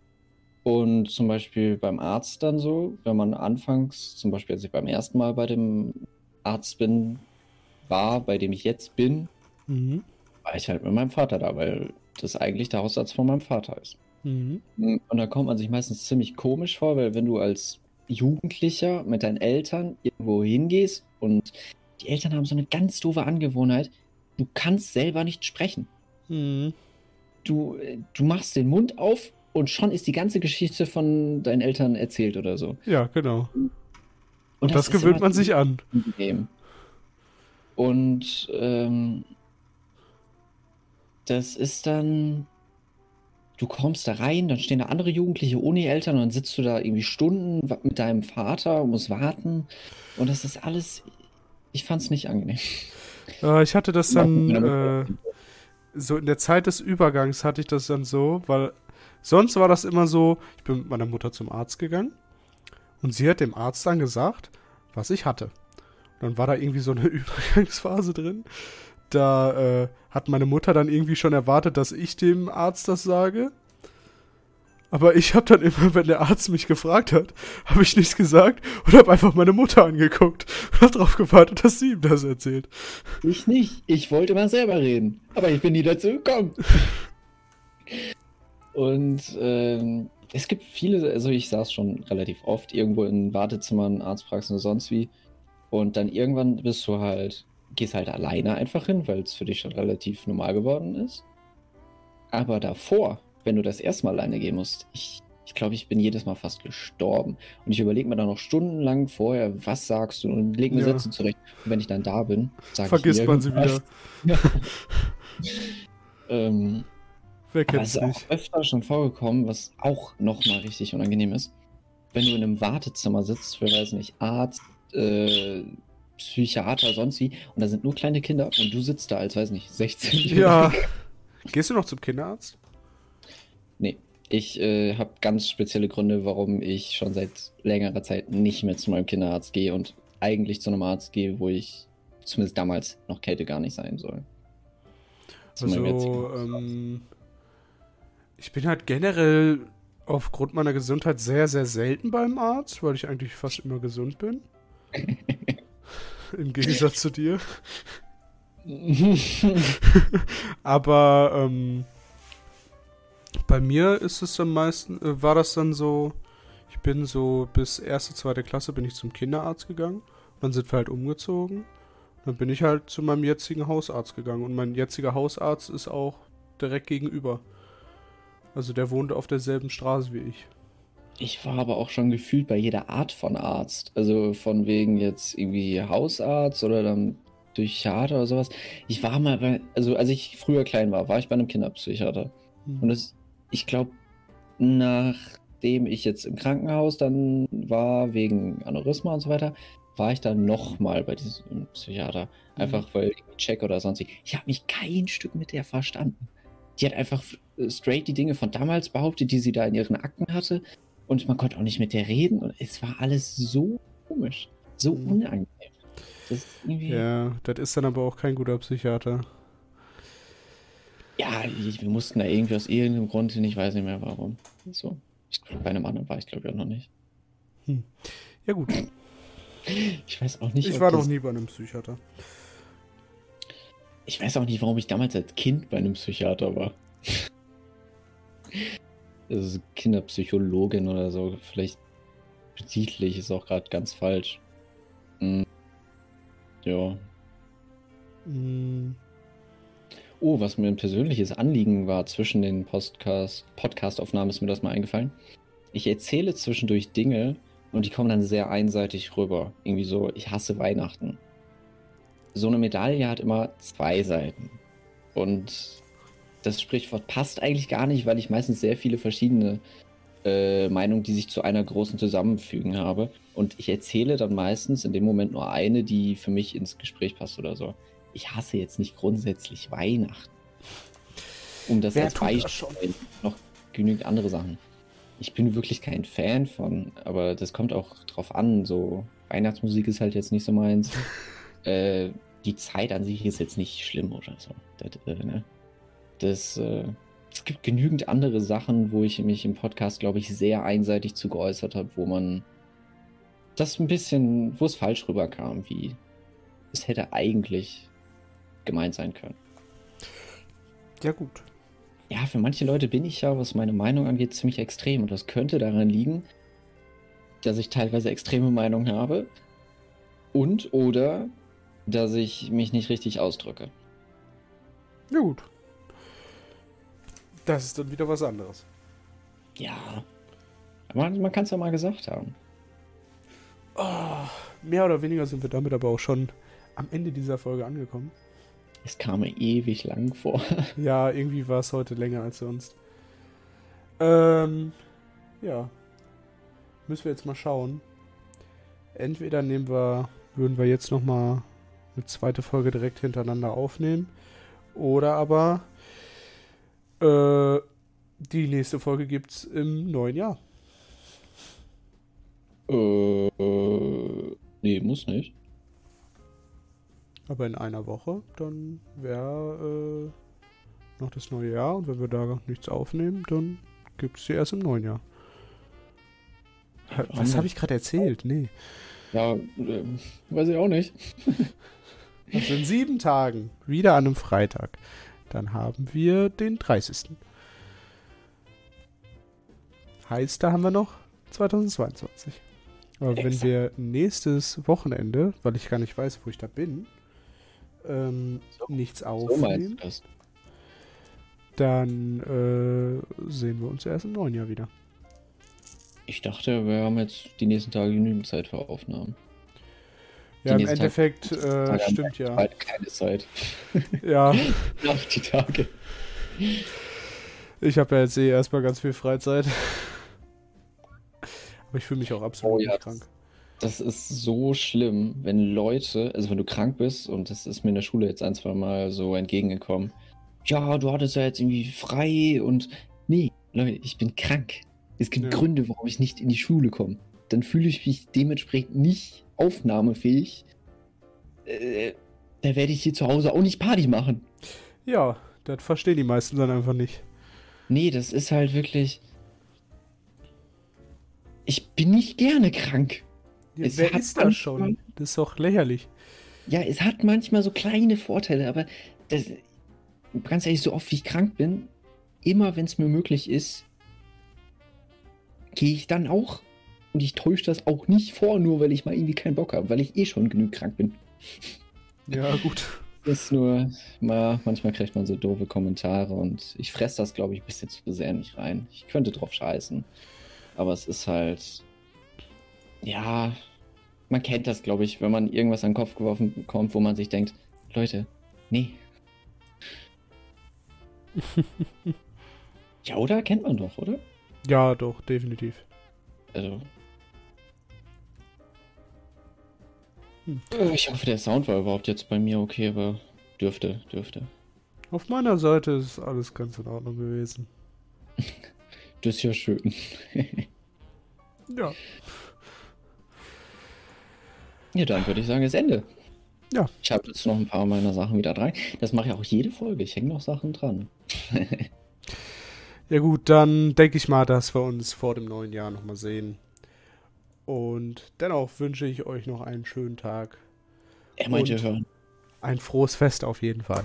Und zum Beispiel beim Arzt dann so, wenn man anfangs, zum Beispiel als ich beim ersten Mal bei dem Arzt bin, war, bei dem ich jetzt bin, mhm. war ich halt mit meinem Vater da, weil das eigentlich der Hausarzt von meinem Vater ist. Mhm. Und da kommt man sich meistens ziemlich komisch vor, weil wenn du als Jugendlicher mit deinen Eltern irgendwo hingehst und die Eltern haben so eine ganz doofe Angewohnheit, du kannst selber nicht sprechen. Mhm. Du, du machst den Mund auf und schon ist die ganze Geschichte von deinen Eltern erzählt oder so. Ja, genau. Und das, das gewöhnt man sich an. Und ähm, das ist dann du kommst da rein, dann stehen da andere Jugendliche ohne Eltern und dann sitzt du da irgendwie Stunden mit deinem Vater und musst warten. Und das ist alles, ich fand's nicht angenehm. Äh, ich hatte das dann, äh, so in der Zeit des Übergangs hatte ich das dann so, weil sonst war das immer so, ich bin mit meiner Mutter zum Arzt gegangen und sie hat dem Arzt dann gesagt, was ich hatte. Und dann war da irgendwie so eine <laughs> Übergangsphase drin da äh, hat meine Mutter dann irgendwie schon erwartet, dass ich dem Arzt das sage. Aber ich habe dann immer, wenn der Arzt mich gefragt hat, habe ich nichts gesagt und habe einfach meine Mutter angeguckt und habe darauf gewartet, dass sie ihm das erzählt. Ich nicht. Ich wollte mal selber reden. Aber ich bin nie dazu gekommen. und ähm, es gibt viele, also ich saß schon relativ oft irgendwo in Wartezimmern, Arztpraxen oder sonst wie. Und dann irgendwann bist du halt, gehst halt alleine einfach hin, weil es für dich schon relativ normal geworden ist. Aber davor wenn du das erste Mal alleine gehen musst, ich, ich glaube, ich bin jedes Mal fast gestorben. Und ich überlege mir dann noch stundenlang vorher, was sagst du und lege mir ja. Sätze zurecht. Und wenn ich dann da bin, sage ich Vergisst man sie wieder. Ja. <laughs> ähm, Wer kennt es ist auch öfter schon vorgekommen, was auch nochmal richtig unangenehm ist. Wenn du in einem Wartezimmer sitzt, für, weiß nicht, Arzt, äh, Psychiater, sonst wie, und da sind nur kleine Kinder und du sitzt da als, weiß nicht, 16 Ja. <laughs> Gehst du noch zum Kinderarzt? Nee, ich äh, habe ganz spezielle Gründe, warum ich schon seit längerer Zeit nicht mehr zu meinem Kinderarzt gehe und eigentlich zu einem Arzt gehe, wo ich zumindest damals noch Kälte gar nicht sein soll. Zu also, ähm, ich bin halt generell aufgrund meiner Gesundheit sehr, sehr selten beim Arzt, weil ich eigentlich fast immer gesund bin. <laughs> Im Gegensatz zu dir. <laughs> Aber ähm, bei mir ist es am meisten, äh, war das dann so, ich bin so bis erste, zweite Klasse bin ich zum Kinderarzt gegangen. Dann sind wir halt umgezogen. Dann bin ich halt zu meinem jetzigen Hausarzt gegangen. Und mein jetziger Hausarzt ist auch direkt gegenüber. Also der wohnt auf derselben Straße wie ich. Ich war aber auch schon gefühlt bei jeder Art von Arzt. Also von wegen jetzt irgendwie Hausarzt oder dann Psychiater oder sowas. Ich war mal bei, also als ich früher klein war, war ich bei einem Kinderpsychiater. Hm. Und das ich glaube, nachdem ich jetzt im Krankenhaus dann war, wegen Aneurysma und so weiter, war ich dann nochmal bei diesem Psychiater. Einfach mhm. weil check oder sonst. Ich habe mich kein Stück mit der verstanden. Die hat einfach straight die Dinge von damals behauptet, die sie da in ihren Akten hatte. Und man konnte auch nicht mit der reden. Und es war alles so komisch. So mhm. unangenehm. Das ja, das ist dann aber auch kein guter Psychiater. Ja, wir mussten da irgendwie aus irgendeinem Grund hin, ich weiß nicht mehr warum. So. bei einem anderen war ich glaube ich auch noch nicht. Hm. Ja, gut. <laughs> Ich weiß auch nicht. Ich war noch nie bei einem Psychiater. Ich weiß auch nicht, warum ich damals als Kind bei einem Psychiater war. Also Kinderpsychologin oder so. Vielleicht besiedlich ist auch gerade ganz falsch. Hm. Ja. Hm. Oh, was mir ein persönliches Anliegen war zwischen den Podcast, Podcast-Aufnahmen, ist mir das mal eingefallen. Ich erzähle zwischendurch Dinge und die kommen dann sehr einseitig rüber. Irgendwie so, ich hasse Weihnachten. So eine Medaille hat immer zwei Seiten. Und das Sprichwort passt eigentlich gar nicht, weil ich meistens sehr viele verschiedene äh, Meinungen, die sich zu einer großen zusammenfügen habe. Und ich erzähle dann meistens in dem Moment nur eine, die für mich ins Gespräch passt oder so ich hasse jetzt nicht grundsätzlich Weihnachten. Um das Wer als Beispiel noch genügend andere Sachen. Ich bin wirklich kein Fan von, aber das kommt auch drauf an. So, Weihnachtsmusik ist halt jetzt nicht so meins. <laughs> äh, die Zeit an sich ist jetzt nicht schlimm oder so. Das, äh, ne? Das äh, es gibt genügend andere Sachen, wo ich mich im Podcast, glaube ich, sehr einseitig zu geäußert habe, wo man das ein bisschen, wo es falsch rüberkam, wie es hätte eigentlich gemeint sein können. Ja, gut. Ja, für manche Leute bin ich ja, was meine Meinung angeht, ziemlich extrem. Und das könnte daran liegen, dass ich teilweise extreme Meinungen habe. Und oder dass ich mich nicht richtig ausdrücke. Ja, gut. Das ist dann wieder was anderes. Ja. Man, man kann es ja mal gesagt haben. Oh, mehr oder weniger sind wir damit aber auch schon am Ende dieser Folge angekommen. Es kam mir ewig lang vor. <laughs> Ja, irgendwie war es heute länger als sonst. Ähm, ja. Müssen wir jetzt mal schauen. Entweder nehmen wir, würden wir jetzt nochmal eine zweite Folge direkt hintereinander aufnehmen. Oder aber äh, die nächste Folge gibt's im neuen Jahr. Äh, nee, muss nicht. Aber in einer Woche, dann wäre äh, noch das neue Jahr und wenn wir da nichts aufnehmen, dann gibt es die erst im neuen Jahr. Was habe ich gerade erzählt? Nee. Ja, äh, weiß ich auch nicht. <laughs> also in sieben Tagen, wieder an einem Freitag, dann haben wir den 30. Heißt, da haben wir noch 2022. Aber Exakt. wenn wir nächstes Wochenende, weil ich gar nicht weiß, wo ich da bin, ähm, so, nichts aufnehmen, so dann äh, sehen wir uns erst im neuen Jahr wieder. Ich dachte, wir haben jetzt die nächsten Tage genügend Zeit für Aufnahmen. Ja, im Endeffekt äh, stimmt ja. Halt keine Zeit. <laughs> <laughs> Ja. Nach die Tage. Ich habe ja jetzt eh erstmal ganz viel Freizeit. Aber ich fühle mich auch absolut oh, ja, nicht krank. Das ist so schlimm, wenn Leute, also wenn du krank bist, und das ist mir in der Schule jetzt ein, zwei Mal so entgegengekommen. Ja, du hattest ja jetzt irgendwie frei und. Nee, Leute, ich bin krank. Es gibt ja. Gründe, warum ich nicht in die Schule komme. Dann fühle ich mich dementsprechend nicht aufnahmefähig. Äh, da werde ich hier zu Hause auch nicht Party machen. Ja, das verstehen die meisten dann einfach nicht. Nee, das ist halt wirklich. Ich bin nicht gerne krank. Ja, es wer ist das schon? Das ist doch lächerlich. Ja, es hat manchmal so kleine Vorteile, aber das, ganz ehrlich, so oft wie ich krank bin, immer wenn es mir möglich ist, gehe ich dann auch. Und ich täusche das auch nicht vor, nur weil ich mal irgendwie keinen Bock habe, weil ich eh schon genug krank bin. Ja, gut. Das ist nur, mal, manchmal kriegt man so doofe Kommentare und ich fresse das, glaube ich, ein bisschen zu sehr nicht rein. Ich könnte drauf scheißen. Aber es ist halt. Ja, man kennt das, glaube ich, wenn man irgendwas an den Kopf geworfen bekommt, wo man sich denkt, Leute, nee. <laughs> ja, oder? Kennt man doch, oder? Ja, doch, definitiv. Also. Ich hoffe, der Sound war überhaupt jetzt bei mir okay, aber dürfte, dürfte. Auf meiner Seite ist alles ganz in Ordnung gewesen. <laughs> das ist ja schön. <laughs> ja. Ja, dann würde ich sagen, ist Ende. Ja. Ich habe jetzt noch ein paar meiner Sachen wieder dran. Das mache ich auch jede Folge. Ich hänge noch Sachen dran. <laughs> Ja gut, dann denke ich mal, dass wir uns vor dem neuen Jahr nochmal sehen. Und dennoch wünsche ich euch noch einen schönen Tag. Er meinte hören. Ein frohes Fest auf jeden Fall.